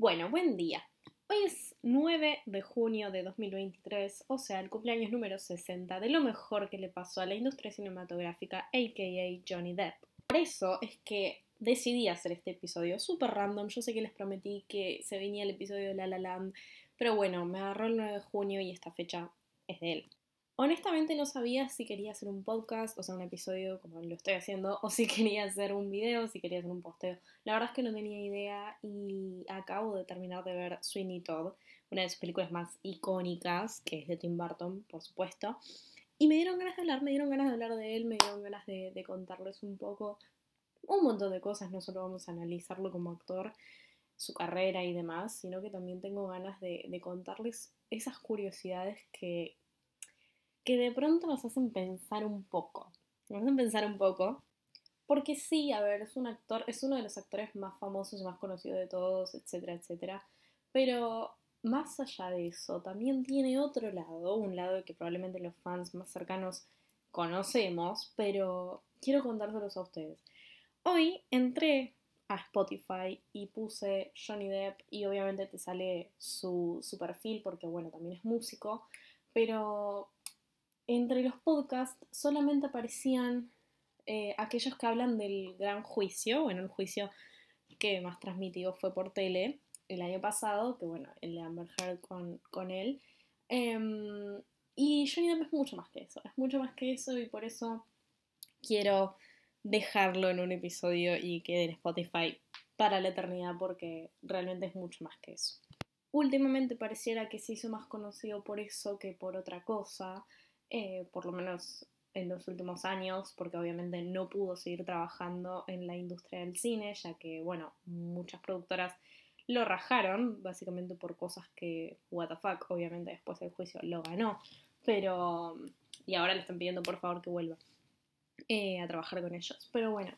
Bueno, buen día. Hoy es 9 de junio de 2023, o sea, el cumpleaños número 60 de lo mejor que le pasó a la industria cinematográfica, aka Johnny Depp. Por eso es que decidí hacer este episodio súper random. Yo sé que les prometí que se venía el episodio de La La Land, pero bueno, me agarró el 9 de junio y esta fecha es de él. Honestamente no sabía si quería hacer un podcast, o sea, un episodio como lo estoy haciendo, o si quería hacer un video, si quería hacer un posteo. La verdad es que no tenía idea y acabo de terminar de ver Sweeney Todd, una de sus películas más icónicas, que es de Tim Burton, por supuesto. Y me dieron ganas de hablar, me dieron ganas de hablar de él, me dieron ganas de, contarles un poco, un montón de cosas, no solo vamos a analizarlo como actor, su carrera y demás, sino que también tengo ganas de contarles esas curiosidades que, que de pronto nos hacen pensar un poco. Nos hacen pensar un poco. Porque sí, a ver, es un actor, es uno de los actores más famosos y más conocidos de todos, etcétera, etcétera. Pero más allá de eso, también tiene otro lado, un lado que probablemente los fans más cercanos conocemos, pero quiero contárselos a ustedes. Hoy entré a Spotify y puse Johnny Depp y obviamente te sale su, su perfil porque bueno, también es músico, pero entre los podcasts solamente aparecían eh, aquellos que hablan del gran juicio, bueno, el juicio que más transmitido fue por tele el año pasado, que bueno, el de Amber Heard con, con él. Em, y Johnny Depp es mucho más que eso, es mucho más que eso y por eso quiero dejarlo en un episodio y quede en Spotify para la eternidad porque realmente es mucho más que eso. Últimamente pareciera que se hizo más conocido por eso que por otra cosa, eh, por lo menos en los últimos años, porque obviamente no pudo seguir trabajando en la industria del cine, ya que, bueno, muchas productoras lo rajaron, básicamente por cosas que, what the fuck, obviamente después del juicio lo ganó, pero, y ahora le están pidiendo por favor que vuelva eh, a trabajar con ellos. Pero bueno,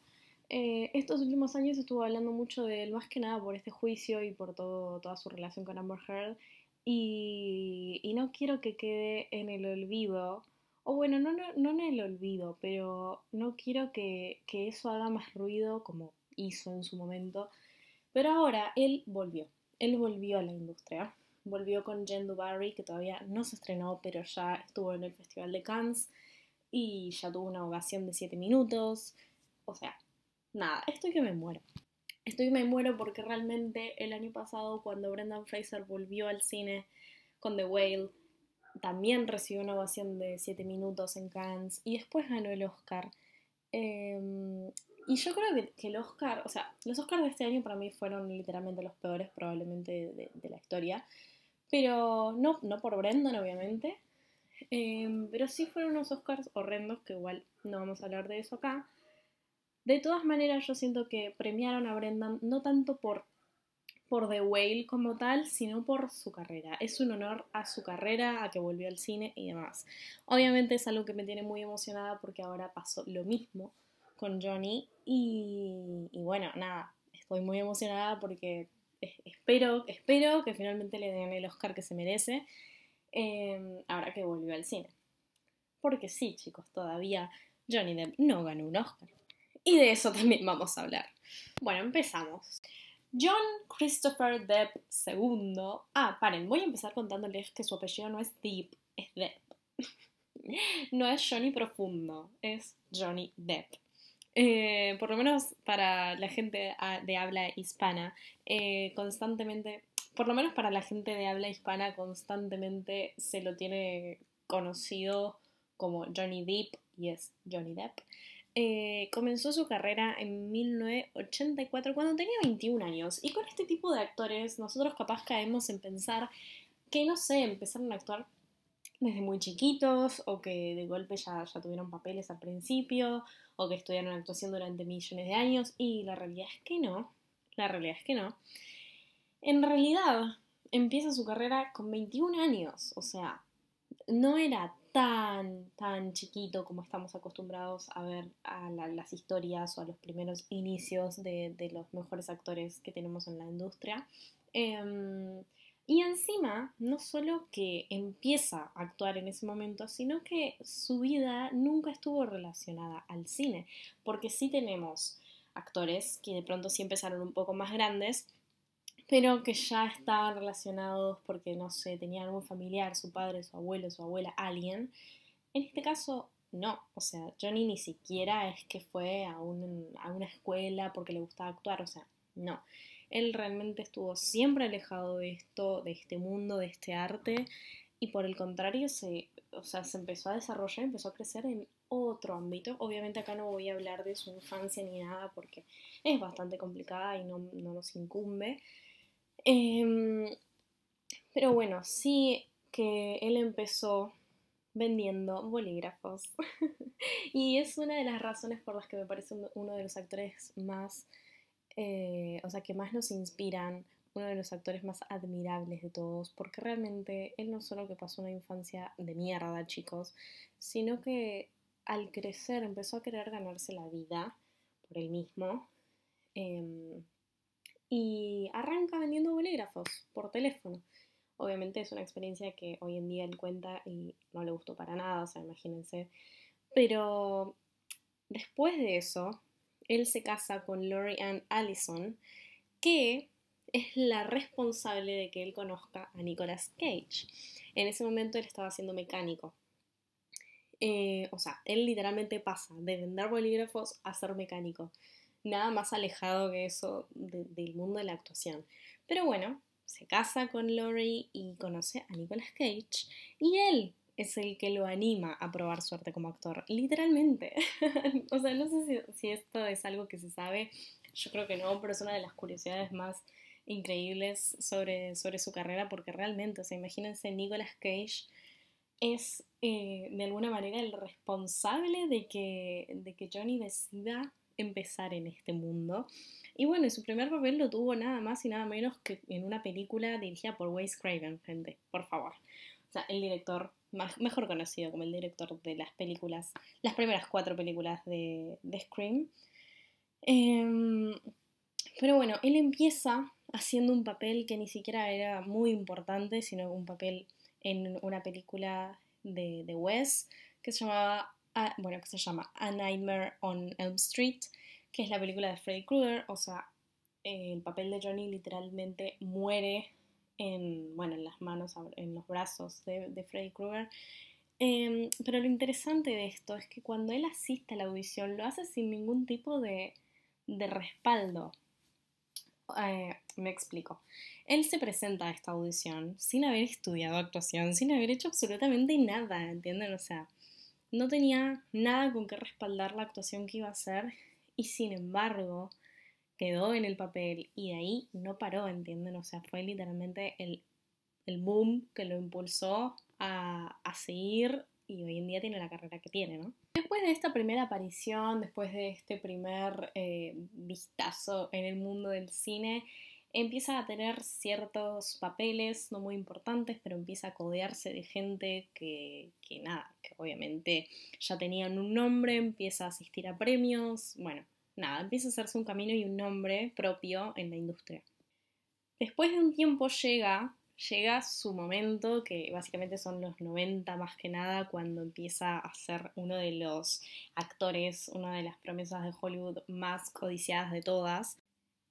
eh, estos últimos años estuvo hablando mucho de él, más que nada por este juicio y por todo, toda su relación con Amber Heard, y, no quiero que quede en el olvido, o bueno, no, no, no en el olvido, pero no quiero que, que eso haga más ruido como hizo en su momento. Pero ahora él volvió, él volvió a la industria. Volvió con Jen Barry, que todavía no se estrenó, pero ya estuvo en el Festival de Cannes y ya tuvo una ovación de 7 minutos. O sea, nada, estoy que me muero. Estoy me muero porque realmente el año pasado, cuando Brendan Fraser volvió al cine con The Whale, también recibió una ovación de 7 minutos en Cannes y después ganó el Oscar. Em, y yo creo que, el Oscar, o sea, los Oscars de este año para mí fueron literalmente los peores probablemente de, la historia. Pero no, no por Brendan, obviamente. Em, pero sí fueron unos Oscars horrendos, que igual no vamos a hablar de eso acá. De todas maneras, yo siento que premiaron a Brendan no tanto por por The Whale como tal, sino por su carrera. Es un honor a su carrera, a que volvió al cine y demás. Obviamente es algo que me tiene muy emocionada porque ahora pasó lo mismo con Johnny y, bueno, nada, estoy muy emocionada porque espero, espero que finalmente le den el Oscar que se merece em, ahora que volvió al cine. Porque sí, chicos, todavía Johnny Depp no ganó un Oscar. Y de eso también vamos a hablar. Bueno, empezamos. John Christopher Depp II. Ah, paren, voy a empezar contándoles que su apellido no es Depp, es Depp. no es Johnny Profundo, es Johnny Depp. Eh, por lo menos para la gente de habla hispana, eh, constantemente, por lo menos para la gente de habla hispana, constantemente se lo tiene conocido como Johnny Depp y es Johnny Depp. Eh, comenzó su carrera en 1984 cuando tenía 21 años. Y con este tipo de actores nosotros capaz caemos en pensar que, no sé, empezaron a actuar desde muy chiquitos o que de golpe ya, ya tuvieron papeles al principio o que estudiaron actuación durante millones de años. Y la realidad es que no. La realidad es que no. En realidad empieza su carrera con 21 años. O sea, no era tan, tan chiquito como estamos acostumbrados a ver a las historias o a los primeros inicios de, los mejores actores que tenemos en la industria. Em, y encima, no solo que empieza a actuar en ese momento, sino que su vida nunca estuvo relacionada al cine, porque sí tenemos actores que de pronto sí empezaron un poco más grandes, pero que ya estaban relacionados porque, no sé, tenían algún familiar, su padre, su abuelo, su abuela, alguien. En este caso, no. O sea, Johnny ni siquiera es que fue a, a una escuela porque le gustaba actuar, o sea, no. Él realmente estuvo siempre alejado de esto, de este mundo, de este arte, y por el contrario se, o sea, se empezó a desarrollar, empezó a crecer en otro ámbito. Obviamente acá no voy a hablar de su infancia ni nada porque es bastante complicada y no, nos incumbe. Em, pero bueno, sí que él empezó vendiendo bolígrafos. y es una de las razones por las que me parece uno de los actores más, eh, o sea, que más nos inspiran, uno de los actores más admirables de todos, porque realmente él no solo que pasó una infancia de mierda, chicos, sino que al crecer empezó a querer ganarse la vida por él mismo. Em, y arranca vendiendo bolígrafos por teléfono. Obviamente es una experiencia que hoy en día él cuenta y no le gustó para nada, o sea, imagínense. Pero después de eso, él se casa con Lori Ann Allison, que es la responsable de que él conozca a Nicolas Cage. En ese momento él estaba siendo mecánico. Eh, o sea, él literalmente pasa de vender bolígrafos a ser mecánico. Nada más alejado que eso del mundo de la actuación. Pero bueno, se casa con Lori y conoce a Nicolas Cage y él es el que lo anima a probar suerte como actor, literalmente. o sea, no sé si, si, esto es algo que se sabe, yo creo que no, pero es una de las curiosidades más increíbles sobre, sobre su carrera porque realmente, o sea, imagínense, Nicolas Cage es eh, de alguna manera el responsable de que, de que Johnny decida empezar en este mundo. Y bueno, su primer papel lo tuvo nada más y nada menos que en una película dirigida por Wes Craven, gente, por favor. O sea, el director más, mejor conocido como el director de las películas, las primeras cuatro películas de, de Scream. Em, pero bueno, él empieza haciendo un papel que ni siquiera era muy importante, sino un papel en una película de, de Wes que se llamaba, ah, bueno, que se llama A Nightmare on Elm Street, que es la película de Freddy Krueger, o sea, el papel de Johnny literalmente muere en, bueno, en las manos, en los brazos de, Freddy Krueger. Em, pero lo interesante de esto es que cuando él asiste a la audición lo hace sin ningún tipo de, de respaldo. Eh, me explico. Él se presenta a esta audición sin haber estudiado actuación, sin haber hecho absolutamente nada, ¿entienden? O sea, no tenía nada con qué respaldar la actuación que iba a hacer y sin embargo quedó en el papel y de ahí no paró, ¿entienden? O sea, fue literalmente el, el boom que lo impulsó a, a seguir y hoy en día tiene la carrera que tiene, ¿no? Después de esta primera aparición, después de este primer eh, vistazo en el mundo del cine, empieza a tener ciertos papeles no muy importantes, pero empieza a codearse de gente que, que nada, que obviamente ya tenían un nombre, empieza a asistir a premios, bueno, nada, empieza a hacerse un camino y un nombre propio en la industria. Después de un tiempo llega llega su momento, que básicamente son los 90 más que nada, cuando empieza a ser uno de los actores, una de las promesas de Hollywood más codiciadas de todas.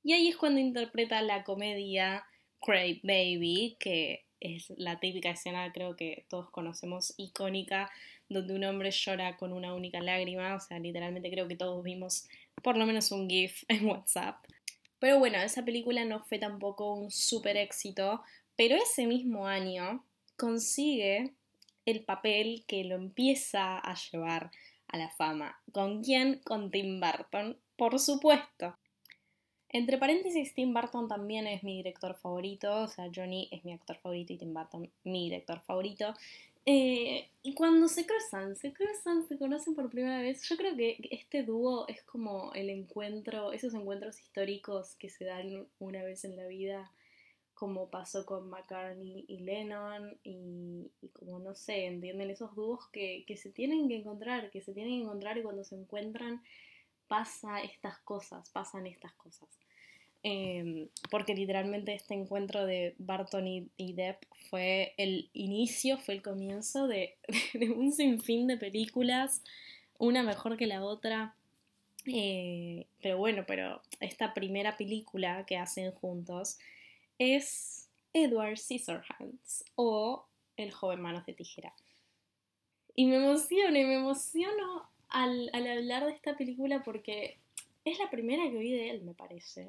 Y ahí es cuando interpreta la comedia Cray Baby, que es la típica escena, creo que todos conocemos, icónica, donde un hombre llora con una única lágrima, o sea, literalmente creo que todos vimos por lo menos un GIF en WhatsApp. Pero bueno, esa película no fue tampoco un súper éxito, pero ese mismo año consigue el papel que lo empieza a llevar a la fama. ¿Con quién? Con Tim Burton, por supuesto. Entre paréntesis, Tim Burton también es mi director favorito, o sea, Johnny es mi actor favorito y Tim Burton mi director favorito. Eh, y cuando se cruzan, se cruzan, se conocen por primera vez, yo creo que este dúo es como el encuentro, esos encuentros históricos que se dan una vez en la vida como pasó con McCartney y Lennon y, como no sé, entienden esos dúos que, se tienen que encontrar, que se tienen que encontrar y cuando se encuentran pasa estas cosas, pasan estas cosas. Em, porque literalmente este encuentro de Barton y, Depp fue el inicio, fue el comienzo de, un sinfín de películas, una mejor que la otra. Eh, pero bueno, pero esta primera película que hacen juntos es Edward Scissorhands o El joven manos de tijera. Y me emociono y me emociono al, al hablar de esta película porque es la primera que vi de él, me parece.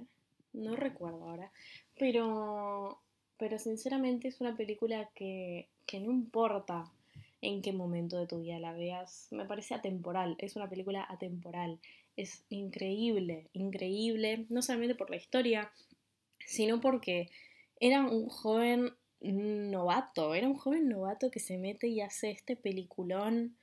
No recuerdo ahora. Pero, pero sinceramente es una película que, que no importa en qué momento de tu vida la veas, me parece atemporal. Es una película atemporal. Es increíble, increíble, no solamente por la historia, sino porque era un joven novato, era un joven novato que se mete y hace este peliculón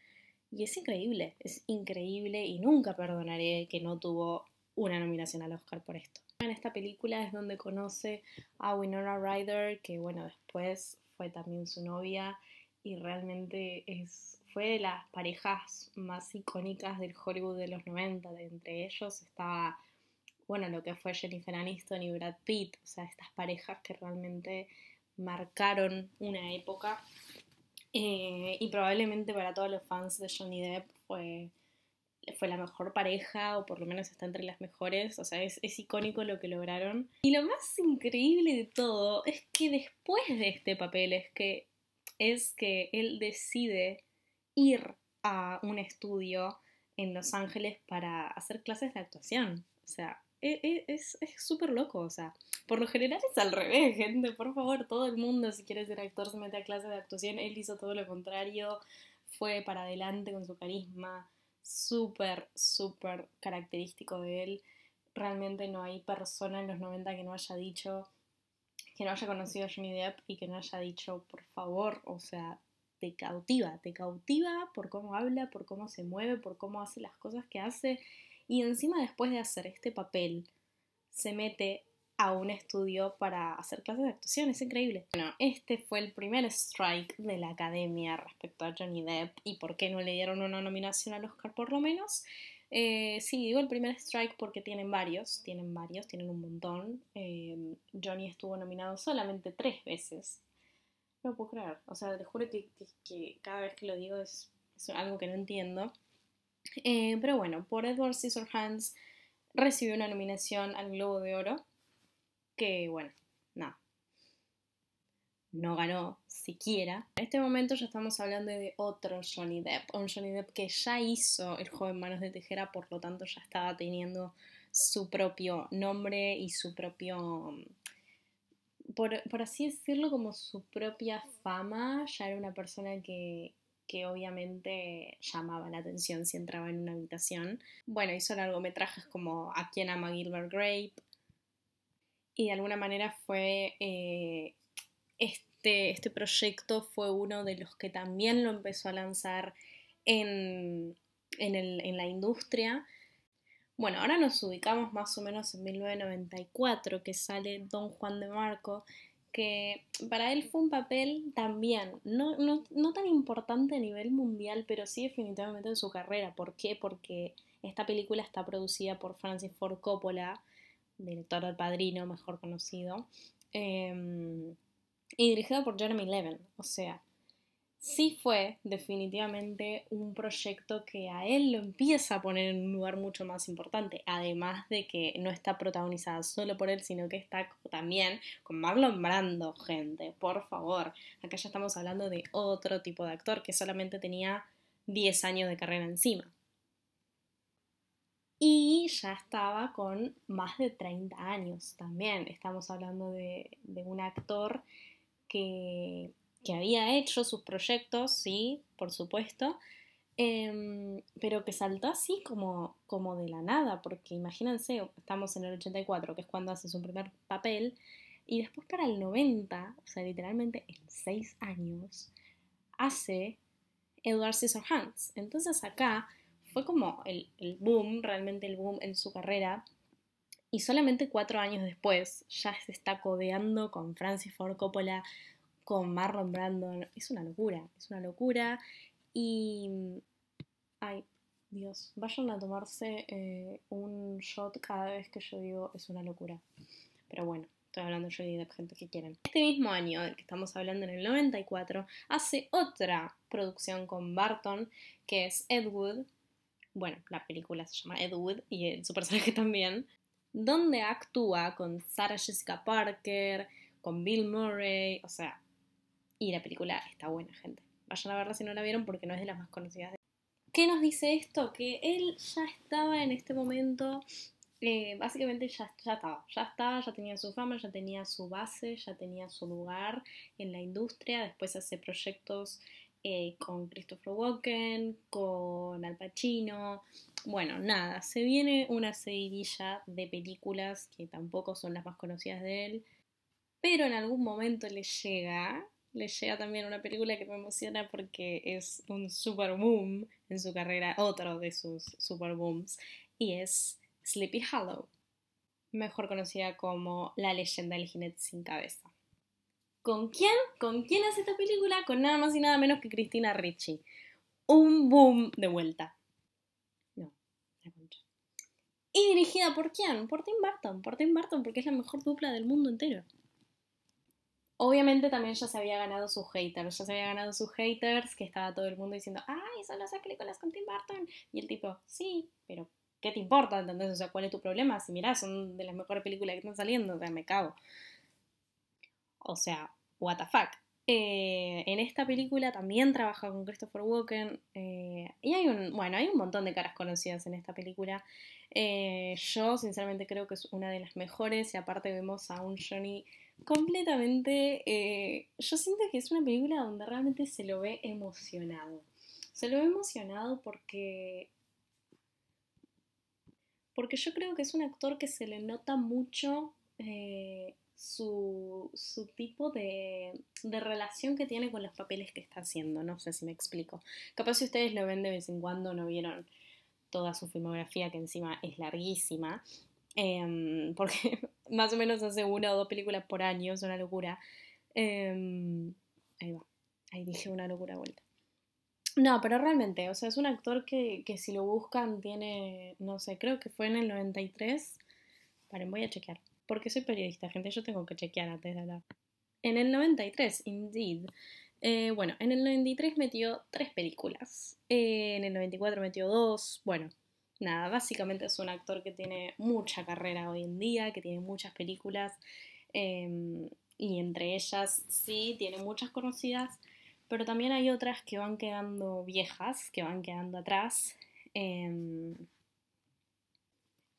y es increíble, es increíble y nunca perdonaré que no tuvo una nominación al Oscar por esto. En esta película es donde conoce a Winona Ryder, que bueno, después fue también su novia y realmente es, fue de las parejas más icónicas del Hollywood de los 90. De entre ellos estaba, bueno, lo que fue Jennifer Aniston y Brad Pitt, o sea, estas parejas que realmente marcaron una época. Eh, y probablemente para todos los fans de Johnny Depp fue, fue la mejor pareja, o por lo menos está entre las mejores, o sea, es, es icónico lo que lograron. Y lo más increíble de todo es que después de este papel es que es que él decide ir a un estudio en Los Ángeles para hacer clases de actuación. O sea, es súper loco, o sea, por lo general es al revés, gente, por favor, todo el mundo si quiere ser actor se mete a clases de actuación, él hizo todo lo contrario, fue para adelante con su carisma, súper, súper característico de él, realmente no hay persona en los 90 que no haya dicho, que no haya conocido a Johnny Depp y que no haya dicho, por favor, o sea, te cautiva, te cautiva por cómo habla, por cómo se mueve, por cómo hace las cosas que hace. Y encima después de hacer este papel, se mete a un estudio para hacer clases de actuación. Es increíble. Bueno, este fue el primer strike de la academia respecto a Johnny Depp y por qué no le dieron una nominación al Oscar por lo menos. Eh, sí, digo el primer strike porque tienen varios, tienen varios, tienen un montón. Eh, Johnny estuvo nominado solamente tres veces. No puedo creer. O sea, te juro que, cada vez que lo digo es, algo que no entiendo. Eh, pero bueno, por Edward Scissorhands recibió una nominación al Globo de Oro. Que bueno, nada. No ganó siquiera. En este momento ya estamos hablando de otro Johnny Depp. Un Johnny Depp que ya hizo El joven Manos de Tijera, por lo tanto ya estaba teniendo su propio nombre y su propio por, por, así decirlo, como su propia fama, ya era una persona que, que obviamente llamaba la atención si entraba en una habitación. Bueno, hizo largometrajes como A quien ama Gilbert Grape. Y de alguna manera fue. Eh, este, este proyecto fue uno de los que también lo empezó a lanzar en, en, el, en la industria. Bueno, ahora nos ubicamos más o menos en 1994, que sale Don Juan de Marco, que para él fue un papel también, no, no, no, tan importante a nivel mundial, pero sí definitivamente en su carrera. ¿Por qué? Porque esta película está producida por Francis Ford Coppola, director del Padrino, mejor conocido, em, y dirigida por Jeremy Levin. O sea, sí fue definitivamente un proyecto que a él lo empieza a poner en un lugar mucho más importante, además de que no está protagonizada solo por él, sino que está también con Marlon Brando, gente, por favor. Acá ya estamos hablando de otro tipo de actor que solamente tenía 10 años de carrera encima. Y ya estaba con más de 30 años también. Estamos hablando de, de un actor que que había hecho sus proyectos, sí, por supuesto, em, pero que saltó así como, como de la nada, porque imagínense, estamos en el 84, que es cuando hace su primer papel, y después para el 90, o sea, literalmente en 6 años, hace Edward Scissorhands. Entonces acá fue como el, el boom, realmente el boom en su carrera, y solamente cuatro años después ya se está codeando con Francis Ford Coppola, con Marlon Brandon. Es una locura, es una locura. Y. Ay, Dios, vayan a tomarse eh, un shot cada vez que yo digo es una locura. Pero bueno, estoy hablando yo de gente que quieren. Este mismo año, del que estamos hablando en el 94, hace otra producción con Barton, que es Ed Wood. Bueno, la película se llama Ed Wood y su personaje también. Donde actúa con Sarah Jessica Parker, con Bill Murray, o sea, y la película está buena, gente. Vayan a verla si no la vieron porque no es de las más conocidas. ¿Qué nos dice esto? Que él ya estaba en este momento, eh, básicamente ya, ya estaba, ya estaba, ya tenía su fama, ya tenía su base, ya tenía su lugar en la industria, después hace proyectos eh, con Christopher Walken, con Al Pacino. Bueno, nada, se viene una seguidilla de películas que tampoco son las más conocidas de él, pero en algún momento le llega, le llega también una película que me emociona porque es un super boom en su carrera, otro de sus super booms, y es Sleepy Hollow, mejor conocida como La leyenda del jinete sin cabeza. ¿Con quién? ¿Con quién hace esta película? Con nada más y nada menos que Cristina Ricci. Un boom de vuelta. No, la concha. Y dirigida por quién? Por Tim Burton. Por Tim Burton porque es la mejor dupla del mundo entero. Obviamente también ya se había ganado sus haters, ya se había ganado sus haters, que estaba todo el mundo diciendo, ay, solo hace películas con Tim Burton. Y el tipo, sí, pero ¿qué te importa? ¿Entendés? O sea, ¿cuál es tu problema? Si mirás, son de las mejores películas que están saliendo, o sea, me cago. O sea, what the fuck. Eh, en esta película también trabaja con Christopher Walken eh, y hay un, bueno, hay un montón de caras conocidas en esta película. Eh, yo sinceramente creo que es una de las mejores y aparte vemos a un Johnny completamente... yo siento que es una película donde realmente se lo ve emocionado. Se lo ve emocionado porque... Porque yo creo que es un actor que se le nota mucho su, su tipo de, de, relación que tiene con los papeles que está haciendo. No sé si me explico. Capaz si ustedes lo ven de vez en cuando, no vieron toda su filmografía, que encima es larguísima. Em, porque más o menos hace una o dos películas por año, es una locura. Em, ahí va, ahí dije una locura vuelta. No, pero realmente, o sea, es un actor que, que si lo buscan tiene, no sé, creo que fue en el 93. Paren, voy a chequear porque soy periodista, gente, yo tengo que chequear antes de hablar. En el 93, indeed. Eh, bueno, en el 93 metió tres películas. En el 94 metió dos. Bueno, nada, básicamente es un actor que tiene mucha carrera hoy en día, que tiene muchas películas. Em, y entre ellas, sí, tiene muchas conocidas, pero también hay otras que van quedando viejas, que van quedando atrás. Em,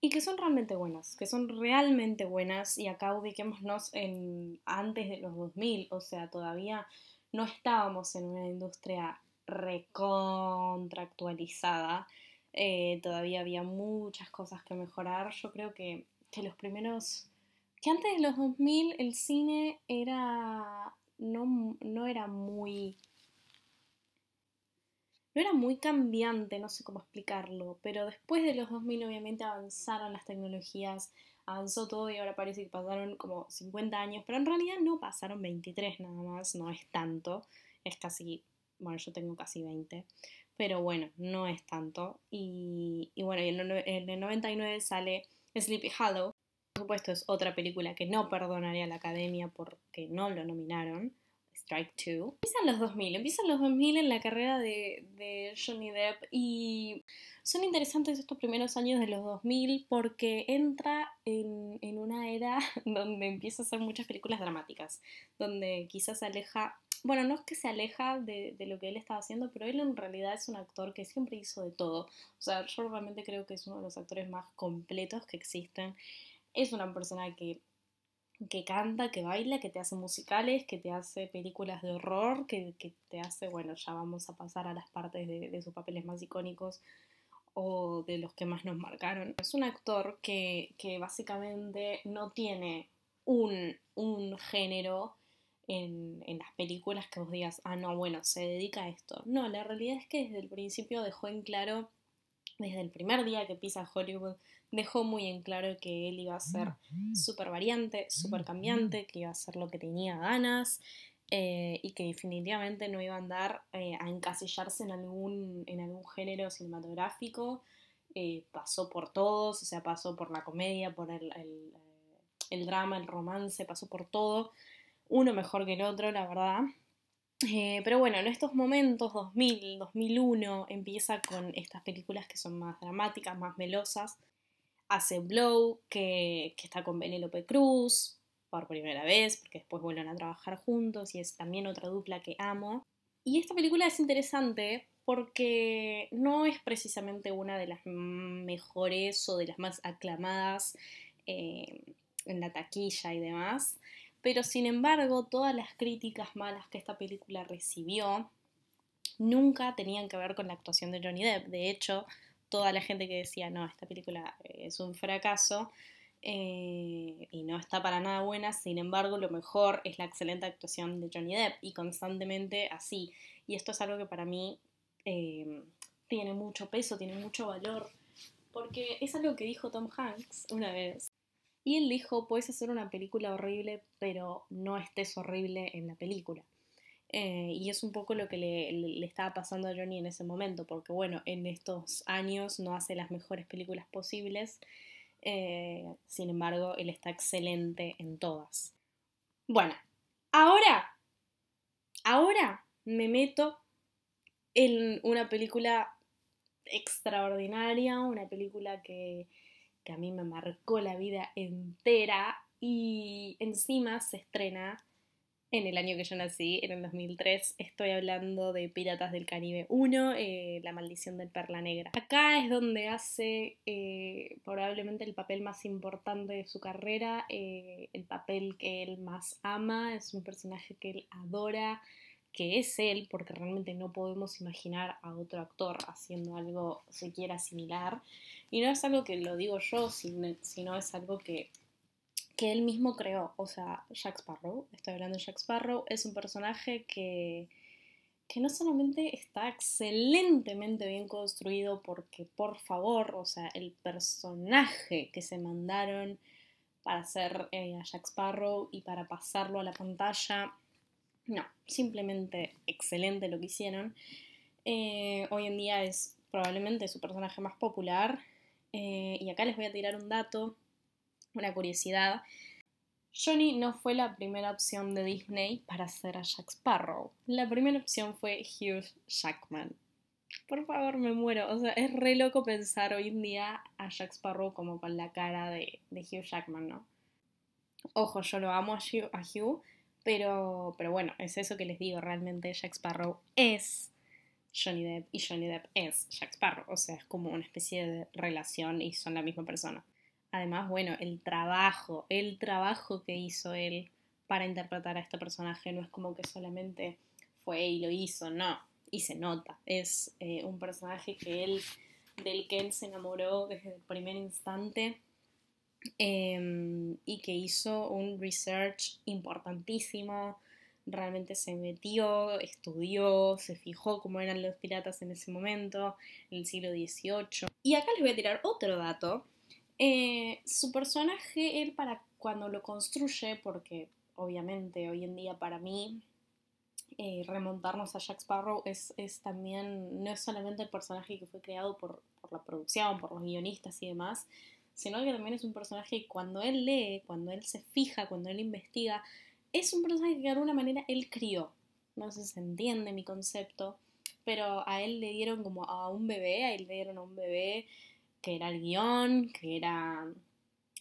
y que son realmente buenas, que son realmente buenas y acá ubiquémonos en antes de los 2000, o sea, todavía no estábamos en una industria recontractualizada, eh, todavía había muchas cosas que mejorar, yo creo que, que los primeros, que antes de los 2000 el cine era, no, no era muy no era muy cambiante, no sé cómo explicarlo, pero después de los 2000 obviamente avanzaron las tecnologías, avanzó todo y ahora parece que pasaron como 50 años, pero en realidad no pasaron 23 nada más, no es tanto, es casi, bueno, yo tengo casi 20, pero bueno, no es tanto. Y, bueno, en el 99 sale Sleepy Hollow, por supuesto es otra película que no perdonaría a la academia porque no lo nominaron. Strike 2. Empiezan los 2000, empiezan los 2000 en la carrera de, de, Johnny Depp y son interesantes estos primeros años de los 2000 porque entra en, en una era donde empieza a hacer muchas películas dramáticas, donde quizás se aleja, bueno, no es que se aleja de, de, lo que él estaba haciendo, pero él en realidad es un actor que siempre hizo de todo. O sea, yo realmente creo que es uno de los actores más completos que existen. Es una persona que que canta, que baila, que te hace musicales, que te hace películas de horror, que, te hace, bueno, ya vamos a pasar a las partes de, sus papeles más icónicos o de los que más nos marcaron. Es un actor que, básicamente no tiene un, género en, en, las películas que vos digas, ah, no, bueno, se dedica a esto. No, la realidad es que desde el principio dejó en claro, desde el primer día que pisa Hollywood, dejó muy en claro que él iba a ser súper variante, súper cambiante, que iba a hacer lo que tenía ganas eh, y que definitivamente no iba a andar eh, a encasillarse en algún, en algún género cinematográfico. Eh, pasó por todos, o sea, pasó por la comedia, por el, el, drama, el romance, pasó por todo, uno mejor que el otro, la verdad. pero bueno, en estos momentos, 2000, 2001, empieza con estas películas que son más dramáticas, más melosas, hace Blow, que, está con Penélope Cruz, por primera vez, porque después vuelven a trabajar juntos y es también otra dupla que amo. Y esta película es interesante porque no es precisamente una de las mejores o de las más aclamadas eh, en la taquilla y demás, pero sin embargo todas las críticas malas que esta película recibió nunca tenían que ver con la actuación de Johnny Depp. De hecho, toda la gente que decía, no, esta película es un fracaso, eh, y no está para nada buena, sin embargo lo mejor es la excelente actuación de Johnny Depp y constantemente así. Y esto es algo que para mí eh, tiene mucho peso, tiene mucho valor, porque es algo que dijo Tom Hanks una vez. Y él dijo, puedes hacer una película horrible, pero no estés horrible en la película. Eh, y es un poco lo que le, estaba pasando a Johnny en ese momento, porque bueno, en estos años no hace las mejores películas posibles, eh, sin embargo, él está excelente en todas. Bueno, ahora, ahora me meto en una película extraordinaria, una película que, que a mí me marcó la vida entera y encima se estrena en el año que yo nací, en el 2003. Estoy hablando de Piratas del Caribe 1, eh, La maldición del Perla Negra. Acá es donde hace eh, probablemente el papel más importante de su carrera, eh, el papel que él más ama, es un personaje que él adora, que es él, porque realmente no podemos imaginar a otro actor haciendo algo siquiera similar. Y no es algo que lo digo yo, sino es algo que que él mismo creó. O sea, Jack Sparrow, estoy hablando de Jack Sparrow, es un personaje que, que no solamente está excelentemente bien construido, porque por favor, o sea, el personaje que se mandaron para hacer eh, a Jack Sparrow y para pasarlo a la pantalla, no, simplemente excelente lo que hicieron. Eh, hoy en día es probablemente su personaje más popular. Eh, y acá les voy a tirar un dato una curiosidad. Johnny no fue la primera opción de Disney para hacer a Jack Sparrow. La primera opción fue Hugh Jackman. Por favor, me muero. O sea, es re loco pensar hoy en día a Jack Sparrow como con la cara de, Hugh Jackman, ¿no? Ojo, yo lo amo a Hugh, pero, pero bueno, es eso que les digo. Realmente Jack Sparrow es Johnny Depp y Johnny Depp es Jack Sparrow. O sea, es como una especie de relación y son la misma persona. Además, bueno, el trabajo, el trabajo que hizo él para interpretar a este personaje no es como que solamente fue y lo hizo, no, y se nota. Es eh, un personaje que él, del que él se enamoró desde el primer instante em, y que hizo un research importantísimo. Realmente se metió, estudió, se fijó cómo eran los piratas en ese momento, en el siglo XVIII. Y acá les voy a tirar otro dato eh, su personaje, él para cuando lo construye, porque obviamente hoy en día para mí eh, remontarnos a Jack Sparrow es, también, no es solamente el personaje que fue creado por, por, la producción, por los guionistas y demás, sino que también es un personaje que cuando él lee, cuando él se fija, cuando él investiga, es un personaje que de alguna manera él crió. No sé si se entiende mi concepto, pero a él le dieron como a un bebé, a él le dieron a un bebé que era el guion, que era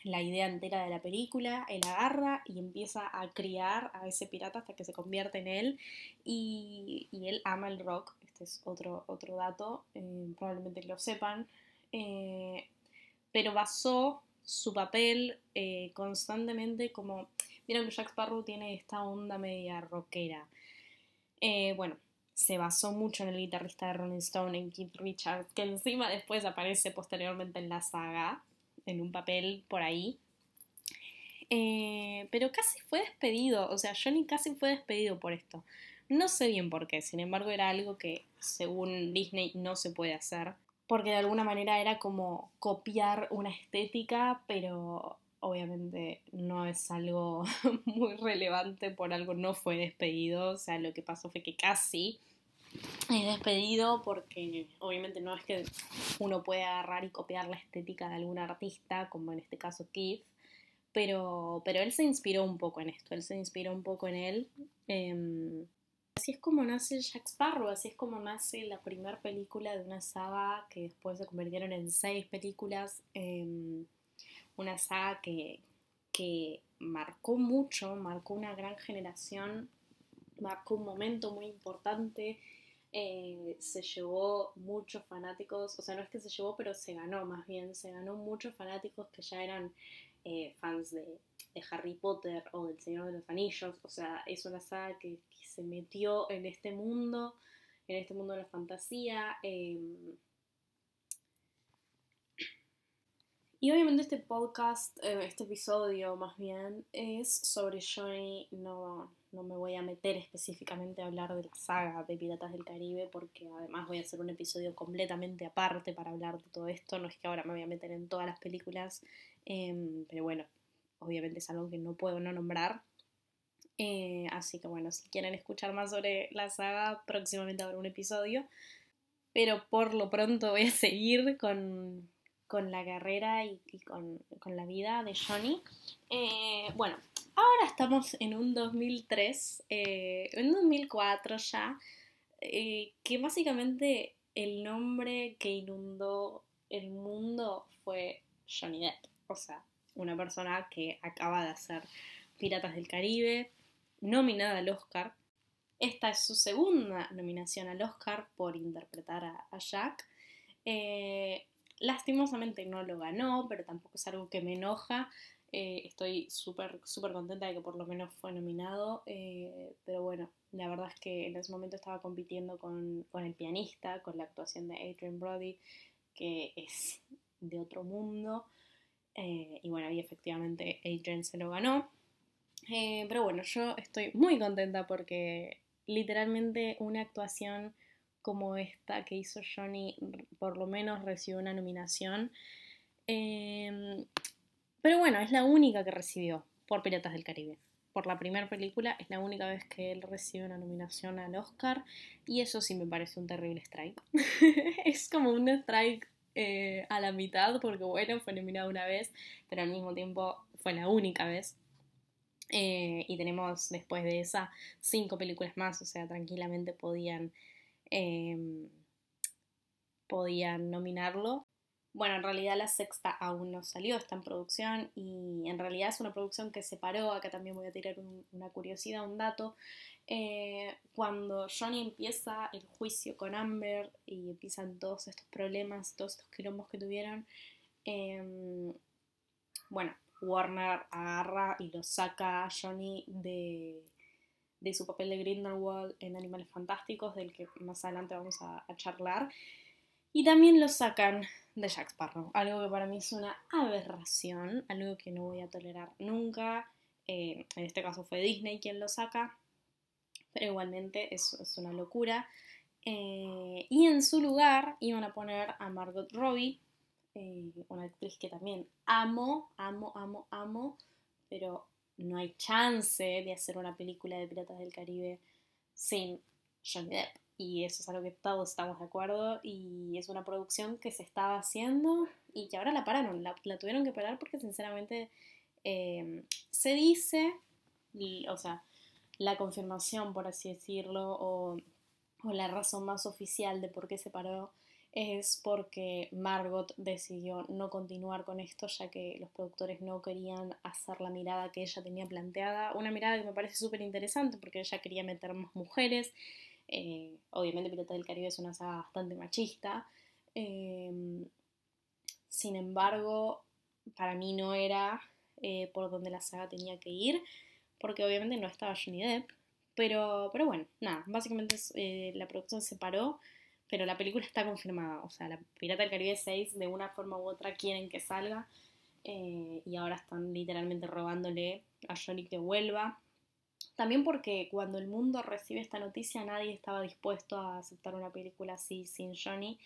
la idea entera de la película, él agarra y empieza a criar a ese pirata hasta que se convierte en él y, él ama el rock, este es otro, otro dato, eh, probablemente lo sepan, eh, pero basó su papel eh, constantemente como, vieron que Jack Sparrow tiene esta onda media rockera, bueno, se basó mucho en el guitarrista de Rolling Stone, en Keith Richards, que encima después aparece posteriormente en la saga, en un papel por ahí. Eh, pero casi fue despedido, o sea, Johnny casi fue despedido por esto. No sé bien por qué, sin embargo era algo que según Disney no se puede hacer, porque de alguna manera era como copiar una estética, pero obviamente no es algo muy relevante, por algo no fue despedido, o sea, lo que pasó fue que casi es despedido porque obviamente no es que uno pueda agarrar y copiar la estética de algún artista, como en este caso Keith, pero, pero él se inspiró un poco en esto, él se inspiró un poco en él. Em, así es como nace Jack Sparrow, así es como nace la primera película de una saga que después se convirtieron en seis películas, em, una saga que, que marcó mucho, marcó una gran generación, marcó un momento muy importante, eh, se llevó muchos fanáticos, o sea, no es que se llevó, pero se ganó más bien, se ganó muchos fanáticos que ya eran eh, fans de, Harry Potter o del Señor de los Anillos, o sea, es una saga que, se metió en este mundo, en este mundo de la fantasía. Em, y obviamente este podcast, eh, este episodio más bien, es sobre Johnny, no, no me voy a meter específicamente a hablar de la saga de Piratas del Caribe porque además voy a hacer un episodio completamente aparte para hablar de todo esto. No es que ahora me voy a meter en todas las películas, em, pero bueno, obviamente es algo que no puedo no nombrar. Eh, así que bueno, si quieren escuchar más sobre la saga, próximamente habrá un episodio. Pero por lo pronto voy a seguir con, la carrera y, con, la vida de Johnny. Eh, bueno, Ahora estamos en un 2003, eh, en 2004 ya, eh, que básicamente el nombre que inundó el mundo fue Johnny Depp. O sea, una persona que acaba de hacer Piratas del Caribe, nominada al Oscar. Esta es su segunda nominación al Oscar por interpretar a, Jack. Eh, lastimosamente no lo ganó, pero tampoco es algo que me enoja. Eh, estoy súper, súper contenta de que por lo menos fue nominado, eh, pero bueno, la verdad es que en ese momento estaba compitiendo con, el pianista, con la actuación de Adrian Brody, que es de otro mundo, eh, y bueno, y efectivamente Adrian se lo ganó. pero bueno, yo estoy muy contenta porque literalmente una actuación como esta que hizo Johnny por lo menos recibió una nominación. Pero bueno, es la única que recibió por Piratas del Caribe. Por la primera película es la única vez que él recibe una nominación al Oscar y eso sí me parece un terrible strike. es como un strike eh, a la mitad porque bueno, fue nominado una vez, pero al mismo tiempo fue la única vez. Eh, y tenemos después de esa cinco películas más, o sea, tranquilamente podían, em, podían nominarlo. Bueno, en realidad la sexta aún no salió, está en producción y en realidad es una producción que se paró, acá también voy a tirar una curiosidad, un dato. Eh, cuando Johnny empieza el juicio con Amber y empiezan todos estos problemas, todos estos quilombos que tuvieron, em, bueno, Warner agarra y lo saca a Johnny de, su papel de Grindelwald en Animales Fantásticos, del que más adelante vamos a charlar. Y también lo sacan de Jack Sparrow, algo que para mí es una aberración, algo que no voy a tolerar nunca. Eh, en este caso fue Disney quien lo saca, pero igualmente es, es una locura. Eh, y en su lugar iban a poner a Margot Robbie, eh, una actriz que también amo, amo, amo, amo, pero no hay chance de hacer una película de Piratas del Caribe sin Johnny Depp y eso es algo que todos estamos de acuerdo y es una producción que se estaba haciendo y que ahora la pararon, la, tuvieron que parar porque sinceramente eh, se dice, o sea, la confirmación por así decirlo o, la razón más oficial de por qué se paró es porque Margot decidió no continuar con esto ya que los productores no querían hacer la mirada que ella tenía planteada, una mirada que me parece súper interesante porque ella quería meter más mujeres. Eh, obviamente Piratas del Caribe es una saga bastante machista. Eh, sin embargo, para mí no era eh, por donde la saga tenía que ir, porque obviamente no estaba Johnny Depp. Pero, pero bueno, nada, básicamente la producción se paró, pero la película está confirmada. O sea, la Pirata del Caribe 6 de una forma u otra quieren que salga. y ahora están literalmente robándole a Johnny que vuelva. También porque cuando el mundo recibe esta noticia nadie estaba dispuesto a aceptar una película así sin Johnny.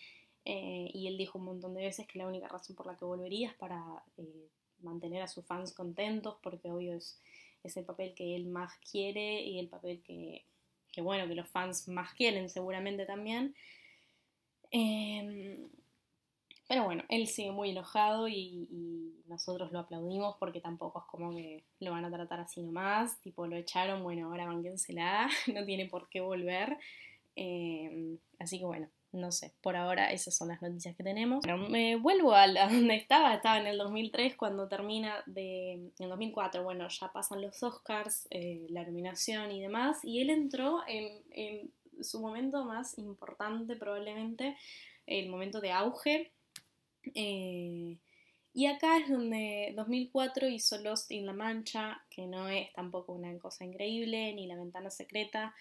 Eh, y él dijo un montón de veces que la única razón por la que volvería es para eh, mantener a sus fans contentos, porque obvio es, es, el papel que él más quiere y el papel que, que bueno, que los fans más quieren seguramente también. Em, pero bueno, él sigue muy enojado y, nosotros lo aplaudimos porque tampoco es como que lo van a tratar así nomás, tipo lo echaron, bueno, ahora banquénsela, no tiene por qué volver. Em, así que bueno, no sé, por ahora esas son las noticias que tenemos. Pero me vuelvo a, donde estaba, estaba en el 2003 cuando termina de, en el 2004, bueno, ya pasan los Oscars, eh, la nominación y demás, y él entró en, en su momento más importante probablemente, el momento de auge. Eh, y acá es donde 2004 hizo Lost in La Mancha, que no es tampoco una cosa increíble, ni La Ventana Secreta,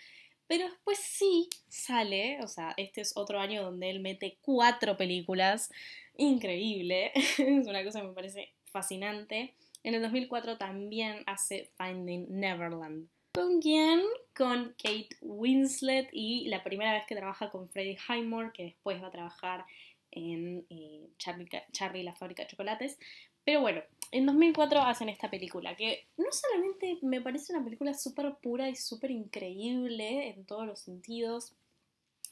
pero después sí sale, o sea, este es otro año donde él mete cuatro películas, increíble, es una cosa que me parece fascinante. En el 2004 también hace Finding Neverland. ¿Con quién? Con Kate Winslet y la primera vez que trabaja con Freddie Highmore, que después va a trabajar en eh, Charlie, Charlie la fábrica de chocolates. Pero bueno, en 2004 hacen esta película, que no solamente me parece una película súper pura y súper increíble en todos los sentidos,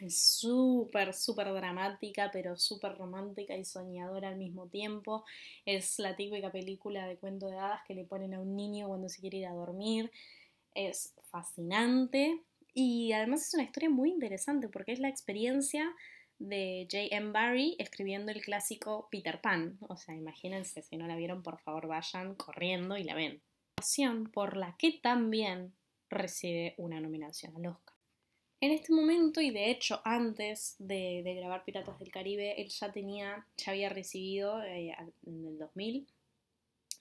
es súper, súper dramática, pero súper romántica y soñadora al mismo tiempo. Es la típica película de cuento de hadas que le ponen a un niño cuando se quiere ir a dormir. Es fascinante y además es una historia muy interesante porque es la experiencia de J.M. Barrie escribiendo el clásico Peter Pan. O sea, imagínense, si no la vieron, por favor vayan corriendo y la ven. Por la que también recibe una nominación al Oscar. En este momento, y de hecho antes de, grabar Piratas del Caribe, él ya tenía, ya había recibido eh, en el 2000,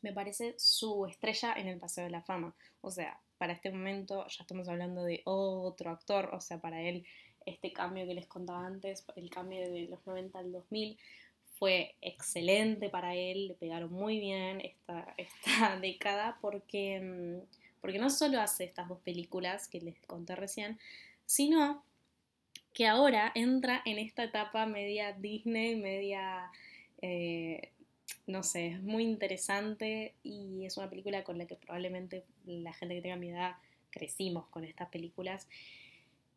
me parece, su estrella en el Paseo de la Fama. O sea, para este momento ya estamos hablando de otro actor, o sea, para él este cambio que les contaba antes, el cambio de los 90 al 2000, fue excelente para él, le pegaron muy bien esta, esta década porque, mm, porque no solo hace estas dos películas que les conté recién, sino que ahora entra en esta etapa media Disney, media, eh, no sé, es muy interesante y es una película con la que probablemente la gente que tenga mi edad crecimos con estas películas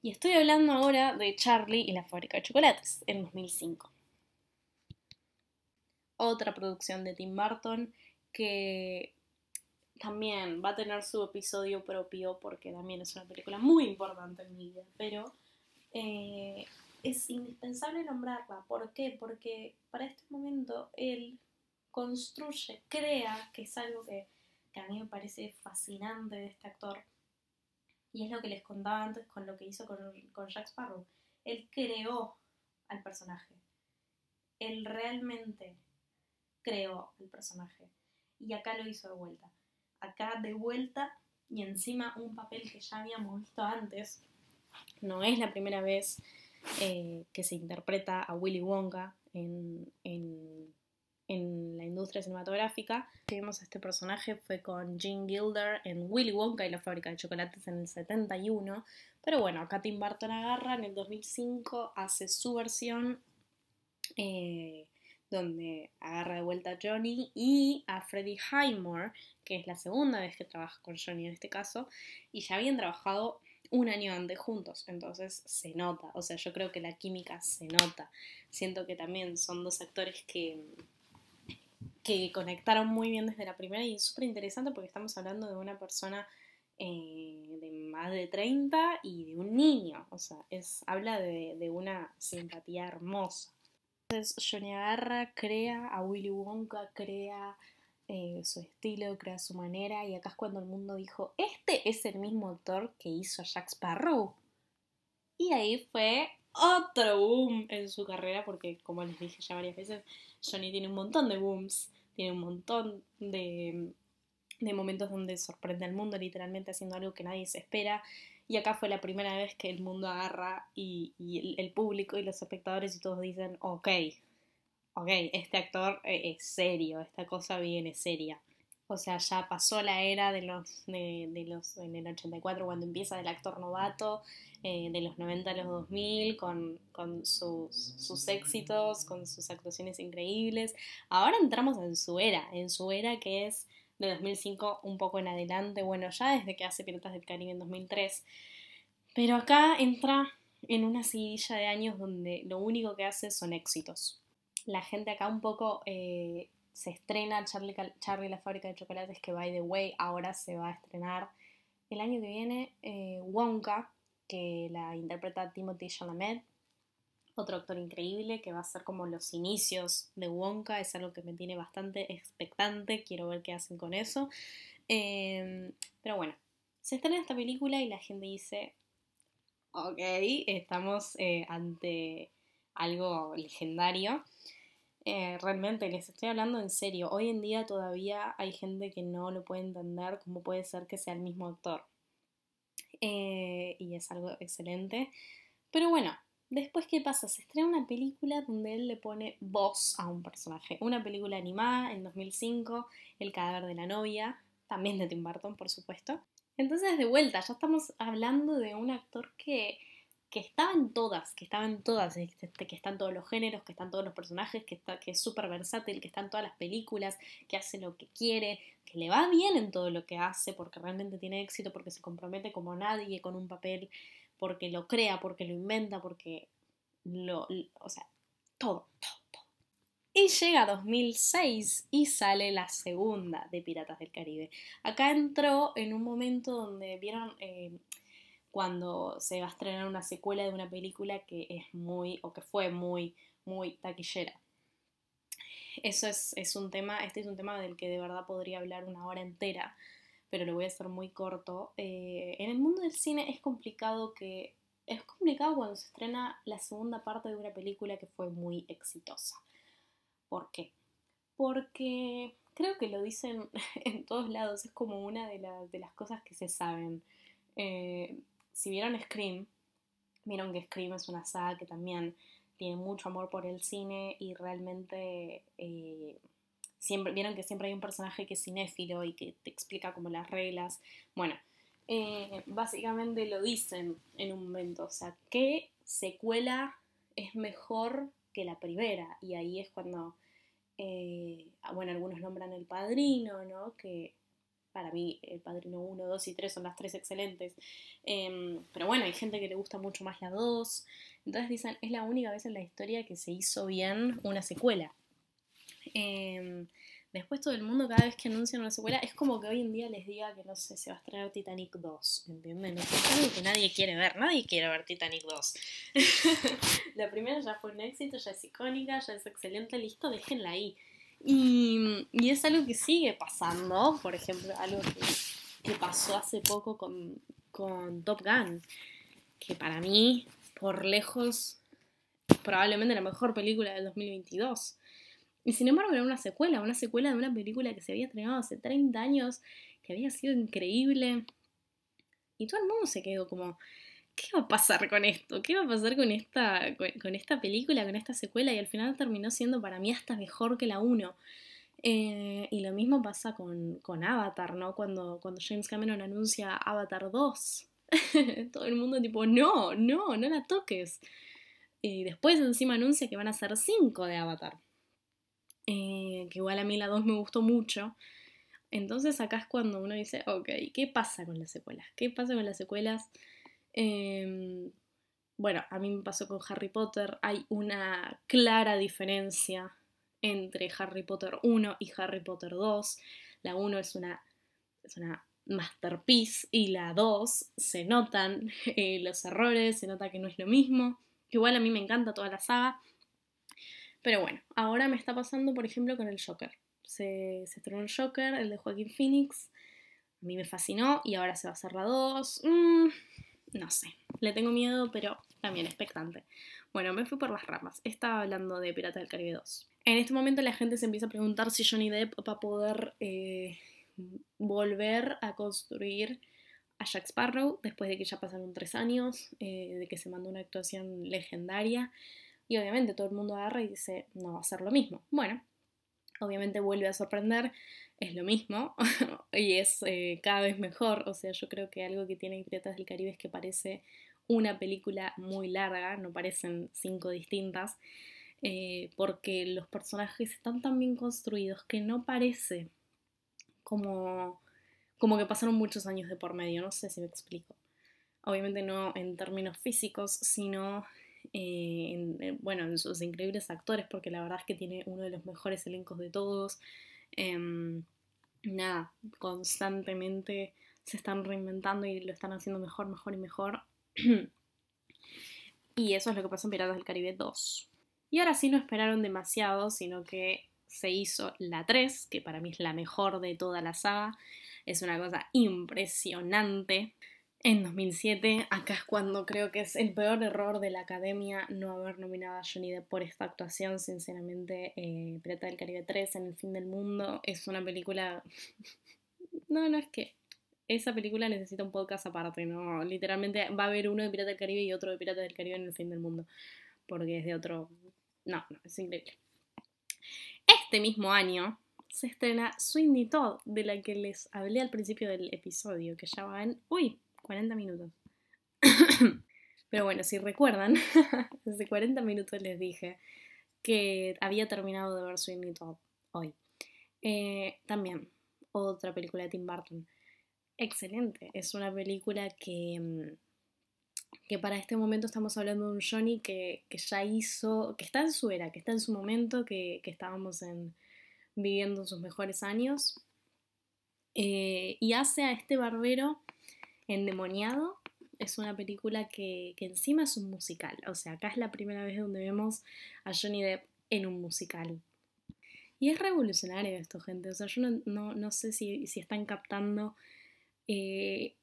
y estoy hablando ahora de Charlie y la fábrica de chocolates, en 2005. Otra producción de Tim Burton que también va a tener su episodio propio porque también es una película muy importante en mi vida, pero eh, es indispensable nombrarla. ¿Por qué? Porque para este momento él construye, crea, que es algo que, que a mí me parece fascinante de este actor, y es lo que les contaba antes con lo que hizo con, con Jack Sparrow. Él creó al personaje. Él realmente creó al personaje. Y acá lo hizo de vuelta. Acá de vuelta y encima un papel que ya habíamos visto antes. No es la primera vez eh, que se interpreta a Willy Wonka en, en en la industria cinematográfica. Que vimos este personaje fue con Gene Gilder en Willy Wonka y la fábrica de chocolates en el 71. Pero bueno, acá Tim Burton agarra en el 2005, hace su versión eh, donde agarra de vuelta a Johnny y a Freddie Highmore, que es la segunda vez que trabaja con Johnny en este caso, y ya habían trabajado un año antes juntos, entonces se nota, o sea, yo creo que la química se nota. Siento que también son dos actores que, que conectaron muy bien desde la primera y es súper interesante porque estamos hablando de una persona eh, de más de 30 y de un niño, o sea, es, habla de, una simpatía hermosa. Entonces Johnny Agarra crea a Willy Wonka, crea eh, su estilo, crea su manera y acá es cuando el mundo dijo, este es el mismo autor que hizo a Jack Sparrow. Y ahí fue otro boom en su carrera, porque como les dije ya varias veces, Johnny tiene un montón de booms, tiene un montón de, de momentos donde sorprende al mundo literalmente haciendo algo que nadie se espera. Y acá fue la primera vez que el mundo agarra y, y el, público y los espectadores y todos dicen, ok, ok, este actor e-, es serio, esta cosa viene seria. O sea, ya pasó la era de los, de, los, en el 84 cuando empieza del actor novato, eh, de los 90 a los 2000, con, con sus, sus, éxitos, con sus actuaciones increíbles. Ahora entramos en su era, en su era que es de 2005 un poco en adelante, bueno, ya desde que hace Piratas del Caribe en 2003. Pero acá entra en una seguidilla de años donde lo único que hace son éxitos. La gente acá un poco eh, se estrena Charlie, Charlie la fábrica de chocolates, que by the way ahora se va a estrenar el año que viene eh, Wonka, que la interpreta Timothy Chalamet. otro actor increíble que va a ser como los inicios de Wonka, es algo que me tiene bastante expectante, quiero ver qué hacen con eso. Em, pero bueno, se estrena esta película y la gente dice, ok, estamos eh, ante algo legendario. Eh, realmente les estoy hablando en serio. Hoy en día todavía hay gente que no lo puede entender cómo puede ser que sea el mismo actor. Eh, y es algo excelente. Pero bueno, después ¿qué pasa? Se estrena una película donde él le pone voz a un personaje. Una película animada en 2005, El cadáver de la novia, también de Tim Burton, por supuesto. Entonces, de vuelta, ya estamos hablando de un actor que que estaba en todas, que estaba en todas, este, que está en todos los géneros, que están todos los personajes, que, está, que es súper versátil, que está en todas las películas, que hace lo que quiere, que le va bien en todo lo que hace, porque realmente tiene éxito, porque se compromete como nadie con un papel, porque lo crea, porque lo inventa, porque lo, o sea, todo, todo, todo. Y llega 2006 y sale la segunda de Piratas del Caribe. Acá entró en un momento donde vieron... Eh, cuando se va a estrenar una secuela de una película que es muy, o que fue muy, muy taquillera. Eso es, un tema, este es un tema del que de verdad podría hablar una hora entera, pero lo voy a hacer muy corto. Eh, en el mundo del cine es complicado que. Es complicado cuando se estrena la segunda parte de una película que fue muy exitosa. ¿Por qué? Porque creo que lo dicen en todos lados, es como una de, de las cosas que se saben. Eh, si vieron Scream, vieron que Scream es una saga que también tiene mucho amor por el cine y realmente eh, siempre vieron que siempre hay un personaje que es cinéfilo y que te explica como las reglas. Bueno, eh, básicamente lo dicen en un momento, o sea, ¿qué secuela es mejor que la primera? Y ahí es cuando, eh, bueno, algunos nombran El Padrino, ¿no? Que para mí El Padrino 1, 2 y 3 son las tres excelentes. Em, pero bueno, hay gente que le gusta mucho más la 2. Entonces dicen, es la única vez en la historia que se hizo bien una secuela. Em, después todo el mundo cada vez que anuncian una secuela es como que hoy en día les diga que no sé, se va a estrenar Titanic 2, ¿entienden? Es algo que nadie quiere ver, nadie quiere ver Titanic 2. la primera ya fue un éxito, ya es icónica, ya es excelente, listo, déjenla ahí. Y, es algo que sigue pasando, por ejemplo, algo que, pasó hace poco con, Top Gun, que para mí, por lejos, probablemente la mejor película del 2022. Y sin embargo era una secuela, una secuela de una película que se había estrenado hace 30 años, que había sido increíble. Y todo el mundo se quedó como, ¿qué va a pasar con esto? ¿Qué va a pasar con esta, con, esta película, con esta secuela? Y al final terminó siendo para mí hasta mejor que la 1. Eh, y lo mismo pasa con, con, Avatar, ¿no? Cuando, cuando James Cameron anuncia Avatar 2. Todo el mundo tipo, no, no, no la toques. Y después encima anuncia que van a ser 5 de Avatar. Eh, que igual a mí la 2 me gustó mucho. Entonces acá es cuando uno dice, ok, ¿qué pasa con las secuelas? ¿Qué pasa con las secuelas? Em, bueno, a mí me pasó con Harry Potter. Hay una clara diferencia entre Harry Potter 1 y Harry Potter 2. La 1 es una, masterpiece y la 2 se notan eh, los errores, se nota que no es lo mismo. Igual a mí me encanta toda la saga. Pero bueno, ahora me está pasando, por ejemplo, con el Joker. Se, se estrenó el Joker, el de Joaquín Phoenix. A mí me fascinó y ahora se va a hacer la 2 no sé, le tengo miedo, pero también expectante. Bueno, me fui por las ramas. Estaba hablando de Pirata del Caribe 2. En este momento la gente se empieza a preguntar si Johnny Depp va a poder eh, volver a construir a Jack Sparrow después de que ya pasaron tres años, eh, de que se mandó una actuación legendaria. Y obviamente todo el mundo agarra y dice, no va a ser lo mismo. Bueno, obviamente vuelve a sorprender es lo mismo y es eh, cada vez mejor. O sea, yo creo que algo que tiene Piratas del Caribe es que parece una película muy larga, no parecen cinco distintas, eh, porque los personajes están tan bien construidos que no parece como, como que pasaron muchos años de por medio, no sé si me explico. Obviamente no en términos físicos, sino eh, en, bueno, en sus increíbles actores, porque la verdad es que tiene uno de los mejores elencos de todos. Em, nada, constantemente se están reinventando y lo están haciendo mejor, mejor y mejor. Y eso es lo que pasa en Piratas del Caribe 2. Y ahora sí no esperaron demasiado, sino que se hizo la 3, que para mí es la mejor de toda la saga. Es una cosa impresionante. En 2007, acá es cuando creo que es el peor error de la academia no haber nominado a Johnny Depp por esta actuación. Sinceramente, eh, Pirata del Caribe 3 en el fin del mundo es una película. no, no es que. Esa película necesita un podcast aparte, ¿no? Literalmente va a haber uno de Pirata del Caribe y otro de Pirata del Caribe en el fin del mundo. Porque es de otro. No, no, es increíble. Este mismo año se estrena Sweeney Todd, de la que les hablé al principio del episodio, que ya van. ¡Uy! 40 minutos. Pero bueno, si recuerdan, hace 40 minutos les dije que había terminado de ver Sweeney Todd hoy. Eh, también, otra película de Tim Burton. Excelente, es una película que, mm, que para este momento estamos hablando de un Johnny que, ya hizo, que está en su era, que está en su momento, que, estábamos en, viviendo sus mejores años. Eh, y hace a este barbero Endemoniado es una película que, encima es un musical. O sea, acá es la primera vez donde vemos a Johnny Depp en un musical. Y es revolucionario esto, gente. O sea, yo no, sé si, están captando eh,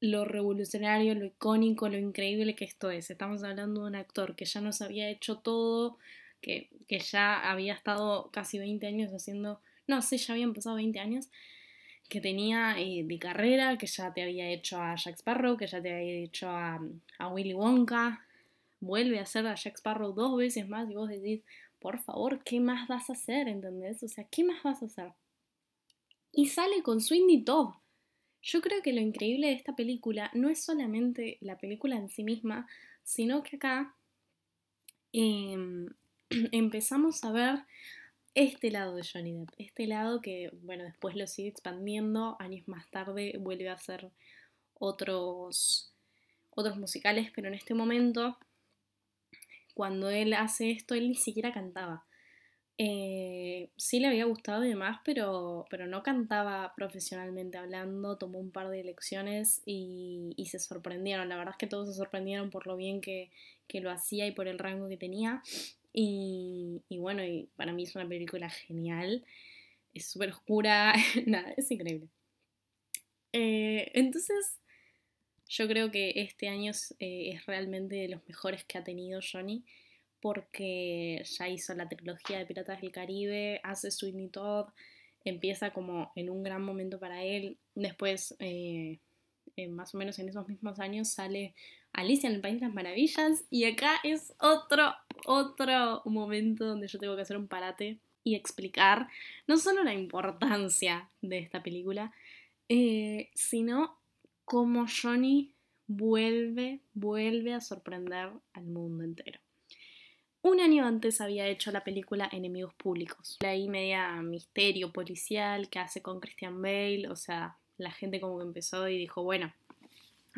lo revolucionario, lo icónico, lo increíble que esto es. Estamos hablando de un actor que ya nos había hecho todo, que, que ya había estado casi 20 años haciendo... No sé, ya habían pasado 20 años que tenía eh, de carrera, que ya te había hecho a Jack Sparrow, que ya te había hecho a, Willy Wonka, vuelve a hacer a Jack Sparrow dos veces más y vos decís, por favor, ¿qué más vas a hacer? ¿Entendés? O sea, ¿qué más vas a hacer? Y sale con Sweeney Todd. Yo creo que lo increíble de esta película no es solamente la película en sí misma, sino que acá em, empezamos a ver este lado de Johnny Depp, este lado que, bueno, después lo sigue expandiendo, años más tarde vuelve a hacer otros, otros musicales, pero en este momento, cuando él hace esto, él ni siquiera cantaba. Eh, sí le había gustado y demás, pero, pero no cantaba profesionalmente hablando, tomó un par de lecciones y, se sorprendieron. La verdad es que todos se sorprendieron por lo bien que, que lo hacía y por el rango que tenía. Y, bueno, y para mí es una película genial. Es súper oscura. Nada, es increíble. Eh, entonces, yo creo que este año eh, es, realmente de los mejores que ha tenido Johnny. Porque ya hizo la trilogía de Piratas del Caribe, hace Sweeney Todd, empieza como en un gran momento para él. Después, eh, más o menos en esos mismos años, sale Alicia en el País de las Maravillas. Y acá es otro, otro momento donde yo tengo que hacer un parate y explicar no solo la importancia de esta película, eh, sino cómo Johnny vuelve, vuelve a sorprender al mundo entero. Un año antes había hecho la película Enemigos Públicos, la ahí media misterio policial que hace con Christian Bale, o sea, la gente como que empezó y dijo, bueno,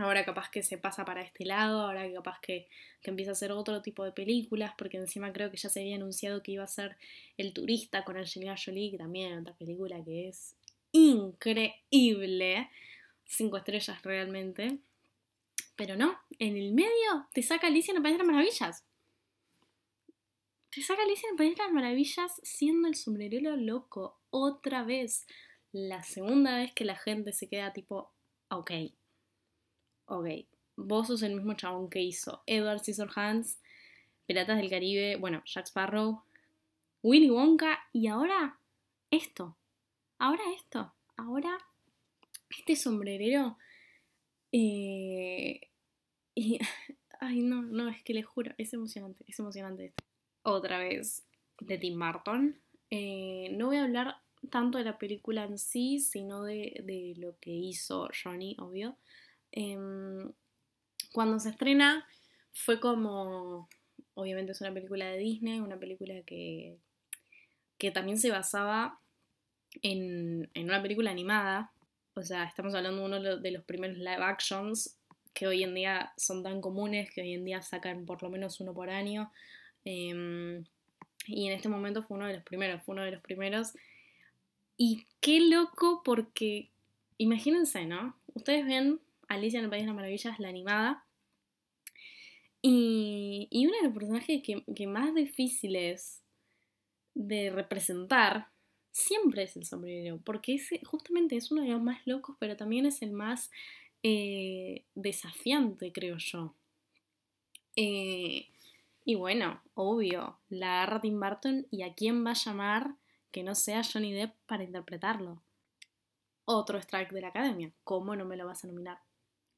ahora capaz que se pasa para este lado, ahora capaz que, empieza a hacer otro tipo de películas, porque encima creo que ya se había anunciado que iba a ser El Turista con Angelina Jolie, que también otra película que es increíble, cinco estrellas realmente, pero no, en el medio te saca Alicia en el País de las Maravillas. Te saca Alicia en el País de las Maravillas siendo el sombrerero loco otra vez. La segunda vez que la gente se queda tipo, ok, ok, vos sos el mismo chabón que hizo Edward Scissorhands, Piratas del Caribe, bueno, Jack Sparrow, Willy Wonka y ahora esto, ahora esto, ahora este sombrerero eh, y, ay no, no, es que les juro, es emocionante, es emocionante esto. Otra vez de Tim Burton. Eh, no voy a hablar tanto de la película en sí, sino de, de lo que hizo Johnny, obvio. Em, cuando se estrena fue como, obviamente es una película de Disney, una película que, que también se basaba en, en una película animada. O sea, estamos hablando de uno de los primeros live actions que hoy en día son tan comunes, que hoy en día sacan por lo menos uno por año. Em, y en este momento fue uno de los primeros, fue uno de los primeros. Y qué loco porque, imagínense, ¿no? Ustedes ven Alicia en el País de las Maravillas, la animada. Y, uno de los personajes que, más difíciles de representar siempre es el sombrero, porque justamente es uno de los más locos, pero también es el más eh, desafiante, creo yo. Eh, y bueno, obvio, la agarra Tim Burton y a quién va a llamar que no sea Johnny Depp para interpretarlo. Otro strike de la academia. ¿Cómo no me lo vas a nominar?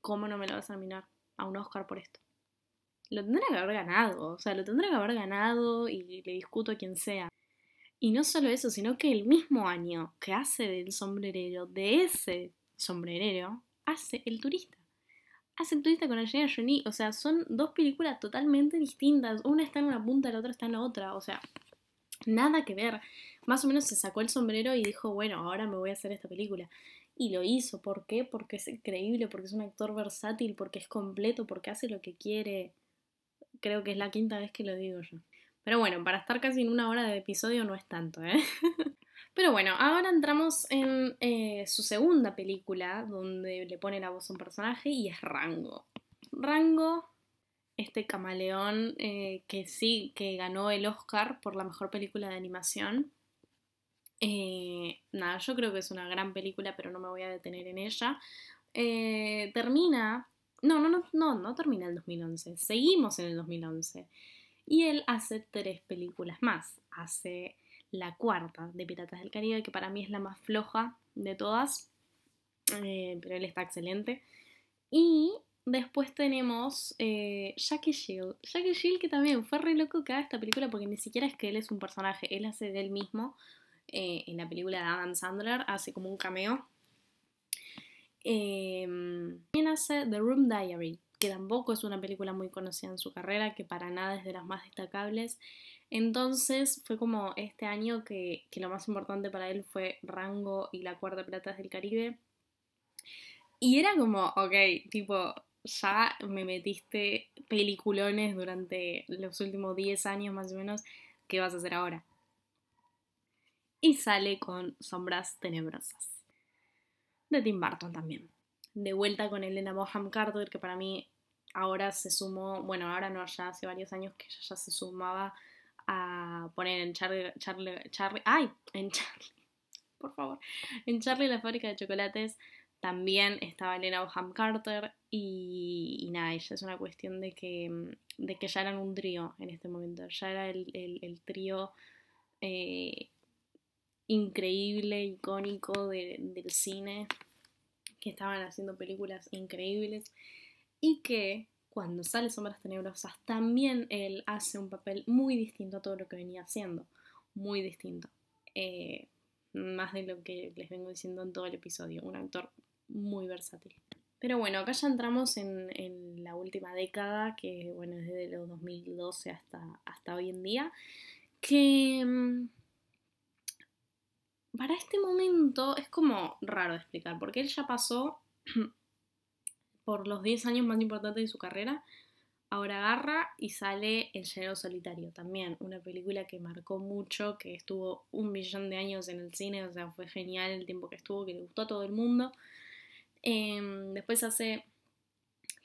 ¿Cómo no me lo vas a nominar a un Oscar por esto? Lo tendrá que haber ganado, o sea, lo tendrá que haber ganado y le discuto a quien sea. Y no solo eso, sino que el mismo año que hace del sombrerero, de ese sombrerero, hace El turista. Hace El turista con Angelina Jolie. O sea, son dos películas totalmente distintas. Una está en una punta, la otra está en la otra. O sea, nada que ver. Más o menos se sacó el sombrero y dijo, bueno, ahora me voy a hacer esta película. Y lo hizo. ¿Por qué? Porque es increíble, porque es un actor versátil, porque es completo, porque hace lo que quiere. Creo que es la quinta vez que lo digo yo. Pero bueno, para estar casi en una hora de episodio no es tanto, ¿eh? Pero bueno, ahora entramos en eh, su segunda película, donde le pone la voz a un personaje y es Rango. Rango, este camaleón eh, que sí, que ganó el Oscar por la mejor película de animación. Eh, nada, yo creo que es una gran película, pero no me voy a detener en ella. termina, no, no, no, no, no termina el 2011, seguimos en el 2011. Y él hace tres películas más. Hace la cuarta de Piratas del Caribe, que para mí es la más floja de todas, eh, pero él está excelente. Y después tenemos eh, Jackie Shield. Jackie Shield que también fue re loco haga esta película porque ni siquiera es que él es un personaje, él hace de él mismo. Eh, en la película de Adam Sandler hace como un cameo. también hace The Room Diary, que tampoco es una película muy conocida en su carrera, que para nada es de las más destacables. Entonces fue como este año que, lo más importante para él fue Rango y la Cuarta Platas del Caribe. Y era como, ok, tipo, ya me metiste peliculones durante los últimos 10 años más o menos, ¿qué vas a hacer ahora? Y sale con Sombras Tenebrosas. De Tim Burton también. De vuelta con Elena Boham Carter, que para mí ahora se sumó, bueno, ahora no, ya hace varios años que ya se sumaba a poner en Charlie, Charlie, Charlie, ay, en Charlie, por favor, en Charlie la fábrica de chocolates también estaba Elena Boham Carter y, nada, ya es una cuestión de que, de que ya eran un trío en este momento, ya era el, el, trío eh, increíble, icónico del cine, que estaban haciendo películas increíbles y que cuando sale Sombras Tenebrosas también él hace un papel muy distinto a todo lo que venía haciendo, muy distinto. Eh, más de lo que les vengo diciendo en todo el episodio, un actor muy versátil. Pero bueno, acá ya entramos en, la última década, que bueno, es desde los 2012 hasta, hasta hoy en día, que mm, para este momento es como raro de explicar, porque él ya pasó por los 10 años más importantes de su carrera, ahora agarra y sale El Llanero Solitario, también una película que marcó mucho, que estuvo un millón de años en el cine, o sea, fue genial el tiempo que estuvo, que le gustó a todo el mundo. Em, después hace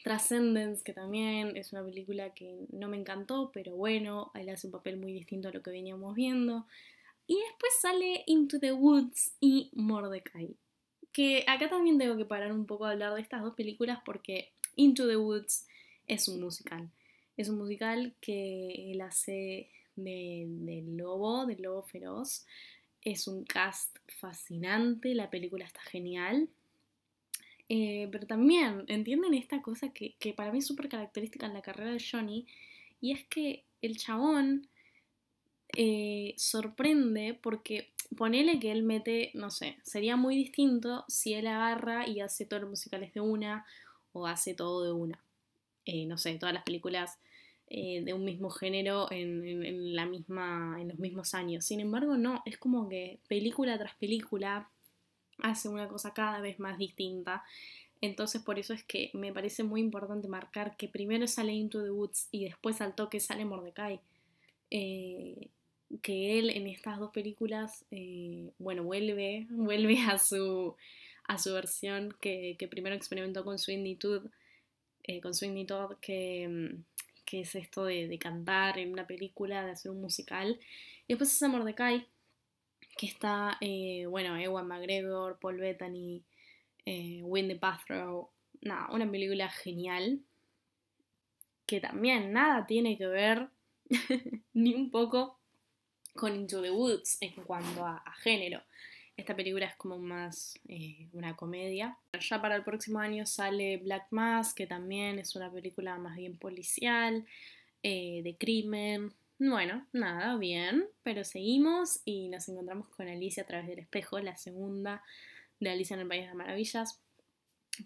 Transcendence, que también es una película que no me encantó, pero bueno, él hace un papel muy distinto a lo que veníamos viendo. Y después sale Into the Woods y Mordecai que acá también tengo que parar un poco a hablar de estas dos películas porque Into the Woods es un musical. Es un musical que él hace del lobo, del lobo feroz. Es un cast fascinante, la película está genial. Eh, pero también, ¿entienden esta cosa que, que para mí es súper característica en la carrera de Johnny? Y es que el chabón eh, sorprende porque ponele que él mete, no sé, sería muy distinto si él agarra y hace todos los musicales de una o hace todo de una. Eh, no sé, todas las películas eh, de un mismo género en, la misma, en los mismos años. Sin embargo, no, es como que película tras película hace una cosa cada vez más distinta. Entonces por eso es que me parece muy importante marcar que primero sale Into the Woods y después al toque sale Mordecai. Eh, que él en estas dos películas, eh, bueno, vuelve, vuelve a su, a su versión que, primero experimentó con Sweeney Todd, eh, con Sweeney Todd que, que es esto de, cantar en una película, de hacer un musical. Y después está Mordecai, que está, eh, bueno, Ewan McGregor, Paul Bettany, eh, Wendy Paltrow, nada, una película genial, que también nada tiene que ver ni un poco con Into the Woods en cuanto a, género. Esta película es como más eh, una comedia. Ya para el próximo año sale Black Mass, que también es una película más bien policial, eh, de crimen. Bueno, nada, bien, pero seguimos y nos encontramos con Alicia a través del espejo, la segunda de Alicia en el País de las Maravillas.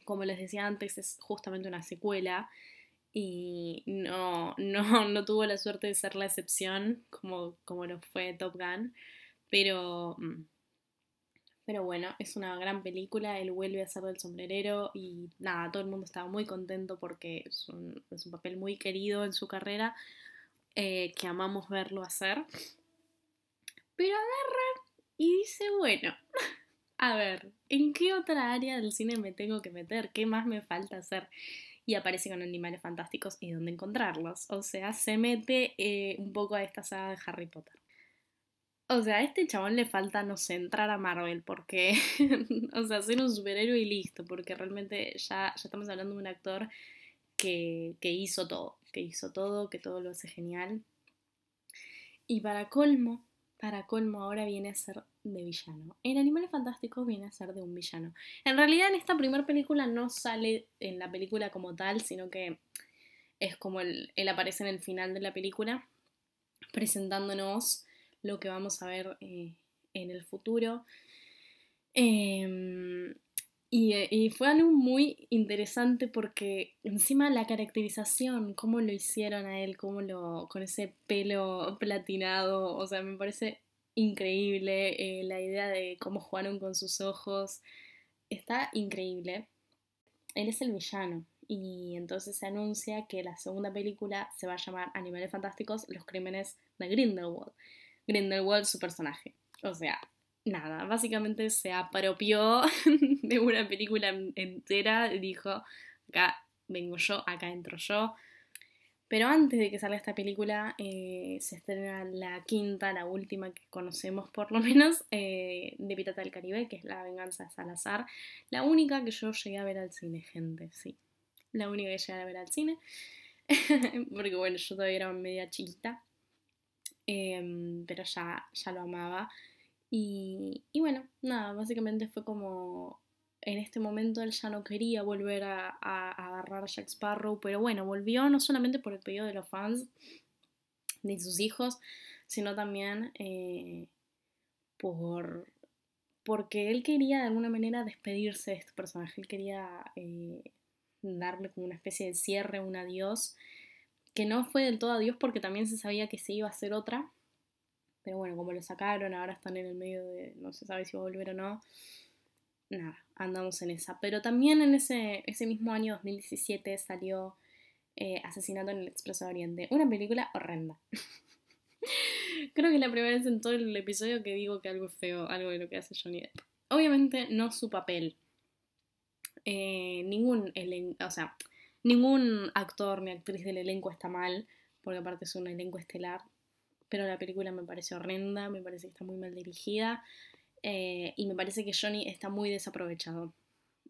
Como les decía antes, es justamente una secuela y no, no, no tuvo la suerte de ser la excepción como, como lo fue Top Gun, pero, mm, pero bueno, es una gran película, él vuelve a ser del sombrerero y nada, todo el mundo estaba muy contento porque es un, papel muy querido en su carrera, eh, que amamos verlo hacer. Pero agarra y dice, bueno, a ver, ¿en qué otra área del cine me tengo que meter? ¿Qué más me falta hacer? Y aparece con animales fantásticos y dónde encontrarlos. O sea, se mete eh, un poco a esta saga de Harry Potter. O sea, a este chabón le falta, no sé, entrar a Marvel, porque, o sea, ser un superhéroe y listo, porque realmente ya, ya estamos hablando de un actor que, que hizo todo, que hizo todo, que todo lo hace genial. Y para colmo, para colmo ahora viene a ser de villano. En Animales Fantásticos viene a ser de un villano. En realidad en esta primera película no sale en la película como tal, sino que es como él, aparece en el final de la película, presentándonos lo que vamos a ver eh, en el futuro. Em, y, y, fue algo muy interesante porque encima la caracterización, cómo lo hicieron a él, cómo lo, con ese pelo platinado, o sea, me parece increíble, eh, la idea de cómo jugaron con sus ojos, está increíble. Él es el villano y entonces se anuncia que la segunda película se va a llamar Animales Fantásticos, los crímenes de Grindelwald. Grindelwald, su personaje. O sea, nada, básicamente se apropió de una película entera dijo, acá vengo yo, acá entro yo. Pero antes de que salga esta película, eh, se estrena la quinta, la última que conocemos por lo menos, eh, de Pirata del Caribe, que es La Venganza de Salazar. La única que yo llegué a ver al cine, gente, sí. La única que llegué a ver al cine. Porque bueno, yo todavía era media chiquita. Em, pero ya, ya lo amaba. Y, bueno, nada, básicamente fue como en este momento él ya no quería volver a, agarrar a Jack Sparrow, pero bueno, volvió no solamente por el pedido de los fans de sus hijos, sino también eh, por porque él quería de alguna manera despedirse de este personaje, él quería eh, darle como una especie de cierre, un adiós, que no fue del todo adiós porque también se sabía que se iba a hacer otra, pero bueno, como lo sacaron, ahora están en el medio de no se sabe si va a volver o no. Nada, andamos en esa. Pero también en ese, ese mismo año 2017 salió eh, Asesinato en el Expreso de Oriente. Una película horrenda. Creo que es la primera vez en todo el episodio que digo que algo es feo, algo de lo que hace Johnny Depp. Obviamente no su papel. Eh, ningún o sea, ningún actor ni actriz del elenco está mal, porque aparte es un elenco estelar pero la película me parece horrenda, me parece que está muy mal dirigida eh, y me parece que Johnny está muy desaprovechado.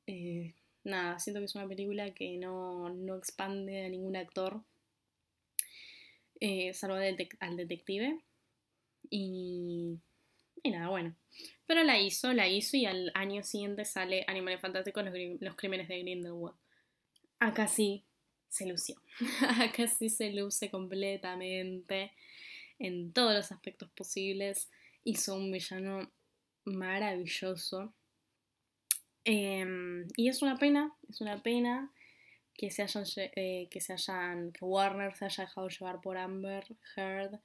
Eh, nada, siento que es una película que no, expande a ningún actor, eh, salvo al detective. Y, y nada, bueno. Pero la hizo, la hizo y al año siguiente sale Animales Fantásticos, los, los crímenes de Grindelwald. Acá sí se lució. Acá sí se luce completamente en todos los aspectos posibles. Hizo un villano maravilloso. Em, y es una pena, es una pena que se hayan, eh, que se hayan, que Warner se haya dejado llevar por Amber Heard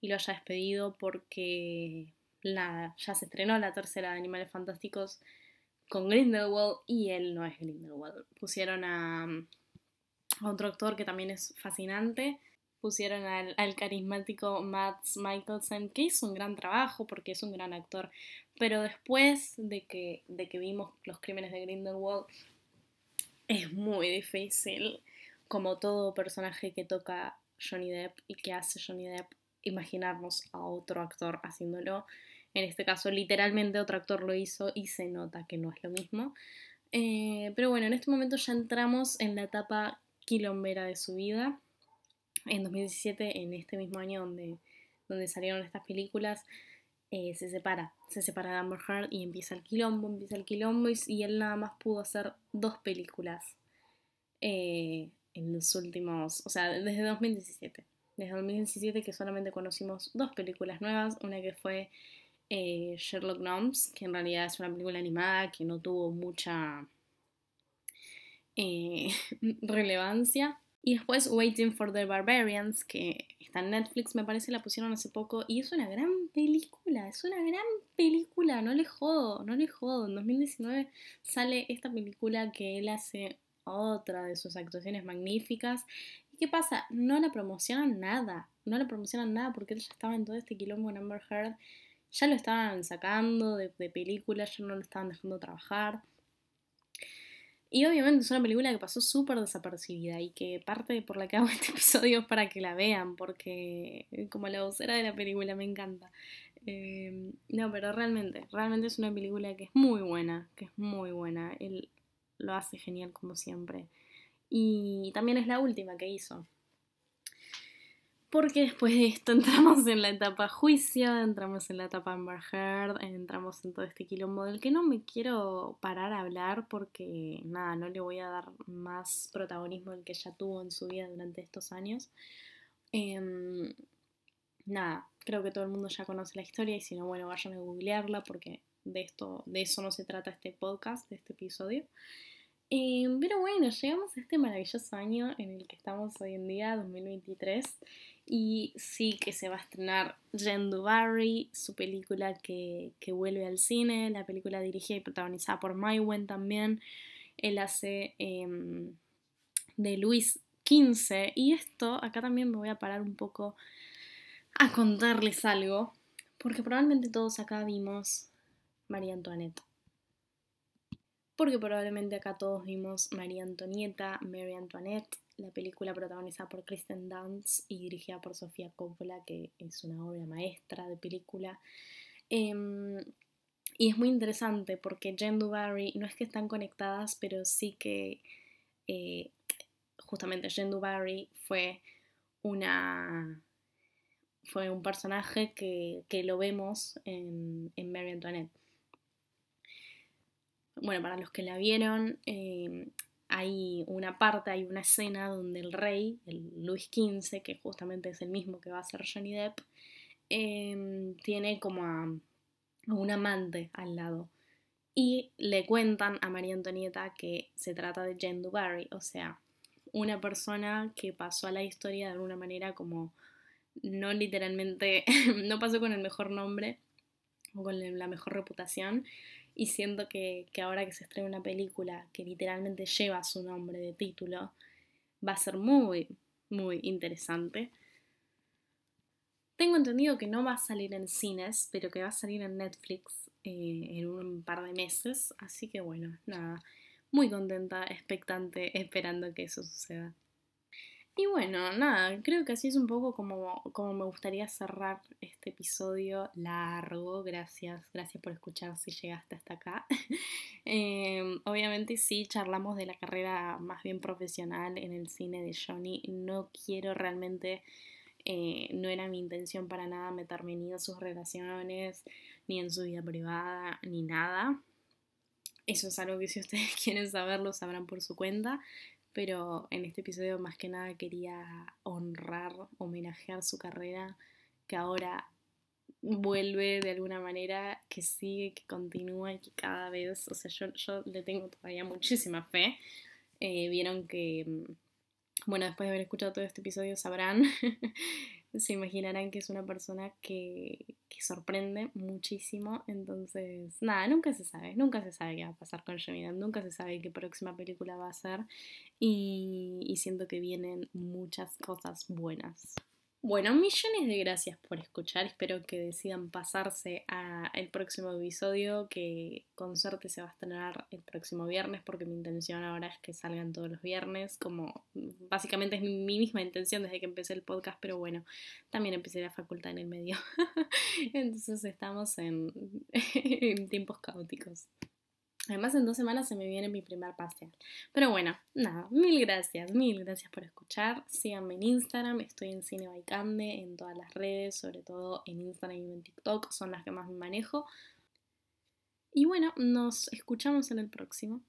y lo haya despedido porque ya se estrenó la tercera de Animales Fantásticos con Grindelwald y él no es Grindelwald. Pusieron a otro actor que también es fascinante pusieron al, carismático Matt Michelson, que hizo un gran trabajo porque es un gran actor, pero después de que, de que vimos los crímenes de Grindelwald, es muy difícil, como todo personaje que toca Johnny Depp y qué hace Johnny Depp, imaginarnos a otro actor haciéndolo. En este caso, literalmente otro actor lo hizo y se nota que no es lo mismo. Eh, pero bueno, en este momento ya entramos en la etapa quilombera de su vida. En 2017, en este mismo año donde, donde salieron estas películas, eh, se separa. Se separa de Amber Heard y empieza el quilombo, empieza el quilombo y, él nada más pudo hacer dos películas eh, en los últimos, o sea, desde 2017. Desde 2017 que solamente conocimos dos películas nuevas, una que fue eh, Sherlock Gnomes, que en realidad es una película animada que no tuvo mucha relevancia. Y después Waiting for the Barbarians, que está en Netflix, me parece, la pusieron hace poco. Y es una gran película, es una gran película, no le jodo, no le jodo. En 2019 sale esta película que él hace otra de sus actuaciones magníficas. ¿Y qué pasa? No la promocionan nada, no la promocionan nada porque él ya estaba en todo este quilombo en Amber Heard ya lo estaban sacando de, películas, ya no lo estaban dejando trabajar. Y obviamente es una película que pasó súper desapercibida y que parte por la que hago este episodio es para que la vean, porque como la vocera de la película me encanta. Eh, no, pero realmente, realmente es una película que es muy buena, que es muy buena. Él lo hace genial como siempre. Y también es la última que hizo. Porque después de esto entramos en la etapa juicio, entramos en la etapa Amber Heard, entramos en todo este quilombo del que no me quiero parar a hablar porque nada, no le voy a dar más protagonismo del que ya tuvo en su vida durante estos años. Em, nada, creo que todo el mundo ya conoce la historia y si no, bueno, vayan a googlearla porque de esto, de eso no se trata este podcast, de este episodio. Em, pero bueno, llegamos a este maravilloso año en el que estamos hoy en día, 2023. Y sí que se va a estrenar Jen Barry, su película que, vuelve al cine, la película dirigida y protagonizada por Wen también. Él hace em, de Luis XV. Y esto, acá también me voy a parar un poco a contarles algo, porque probablemente todos acá vimos María Antoinette. Porque probablemente acá todos vimos María Antonieta, Mary Antoinette, la película protagonizada por Kristen Dunst y dirigida por Sofía Coppola, que es una obra maestra de película. Em, y es muy interesante porque Jen Barry no es que están conectadas, pero sí que eh, justamente Jen Barry fue una fue un personaje que, lo vemos en, en, Mary Antoinette. Bueno, para los que la vieron, em, hay una parte, hay una escena donde el rey, el Luis XV, que justamente es el mismo que va a ser Johnny Depp, em, tiene como a, un amante al lado. Y le cuentan a María Antonieta que se trata de Jen Dubarry, o sea, una persona que pasó a la historia de alguna manera como no literalmente, no pasó con el mejor nombre o con la mejor reputación, y siento que, ahora que se estrena una película que literalmente lleva su nombre de título, va a ser muy, muy interesante. Tengo entendido que no va a salir en cines, pero que va a salir en Netflix eh, en un par de meses. Así que bueno, nada, muy contenta, expectante, esperando que eso suceda. Y bueno, nada, creo que así es un poco como, como me gustaría cerrar este episodio largo. Gracias, gracias por escuchar si llegaste hasta acá. Em, obviamente sí, charlamos de la carrera más bien profesional en el cine de Johnny. No quiero realmente, eh, no era mi intención para nada meterme ni en sus relaciones, ni en su vida privada, ni nada. Eso es algo que si ustedes quieren saberlo sabrán por su cuenta pero en este episodio más que nada quería honrar, homenajear su carrera, que ahora vuelve de alguna manera, que sigue, que continúa y que cada vez, o sea, yo, yo le tengo todavía muchísima fe. Eh, vieron que, mm, bueno, después de haber escuchado todo este episodio sabrán se imaginarán que es una persona que, sorprende muchísimo. Entonces, nada, nunca se sabe, nunca se sabe qué va a pasar con Johnny nunca se sabe qué próxima película va a ser y, y siento que vienen muchas cosas buenas. Bueno, millones de gracias por escuchar. Espero que decidan pasarse al próximo episodio, que con suerte se va a estrenar el próximo viernes, porque mi intención ahora es que salgan todos los viernes. Como básicamente es mi misma intención desde que empecé el podcast, pero bueno, también empecé la facultad en el medio. Entonces estamos en tiempos caóticos. Además, en dos semanas se me viene mi primer paseo. Pero bueno, nada, mil gracias, mil gracias por escuchar. Síganme en Instagram, estoy en Cine en todas las redes, sobre todo en Instagram y en TikTok, son las que más me manejo. Y bueno, nos escuchamos en el próximo.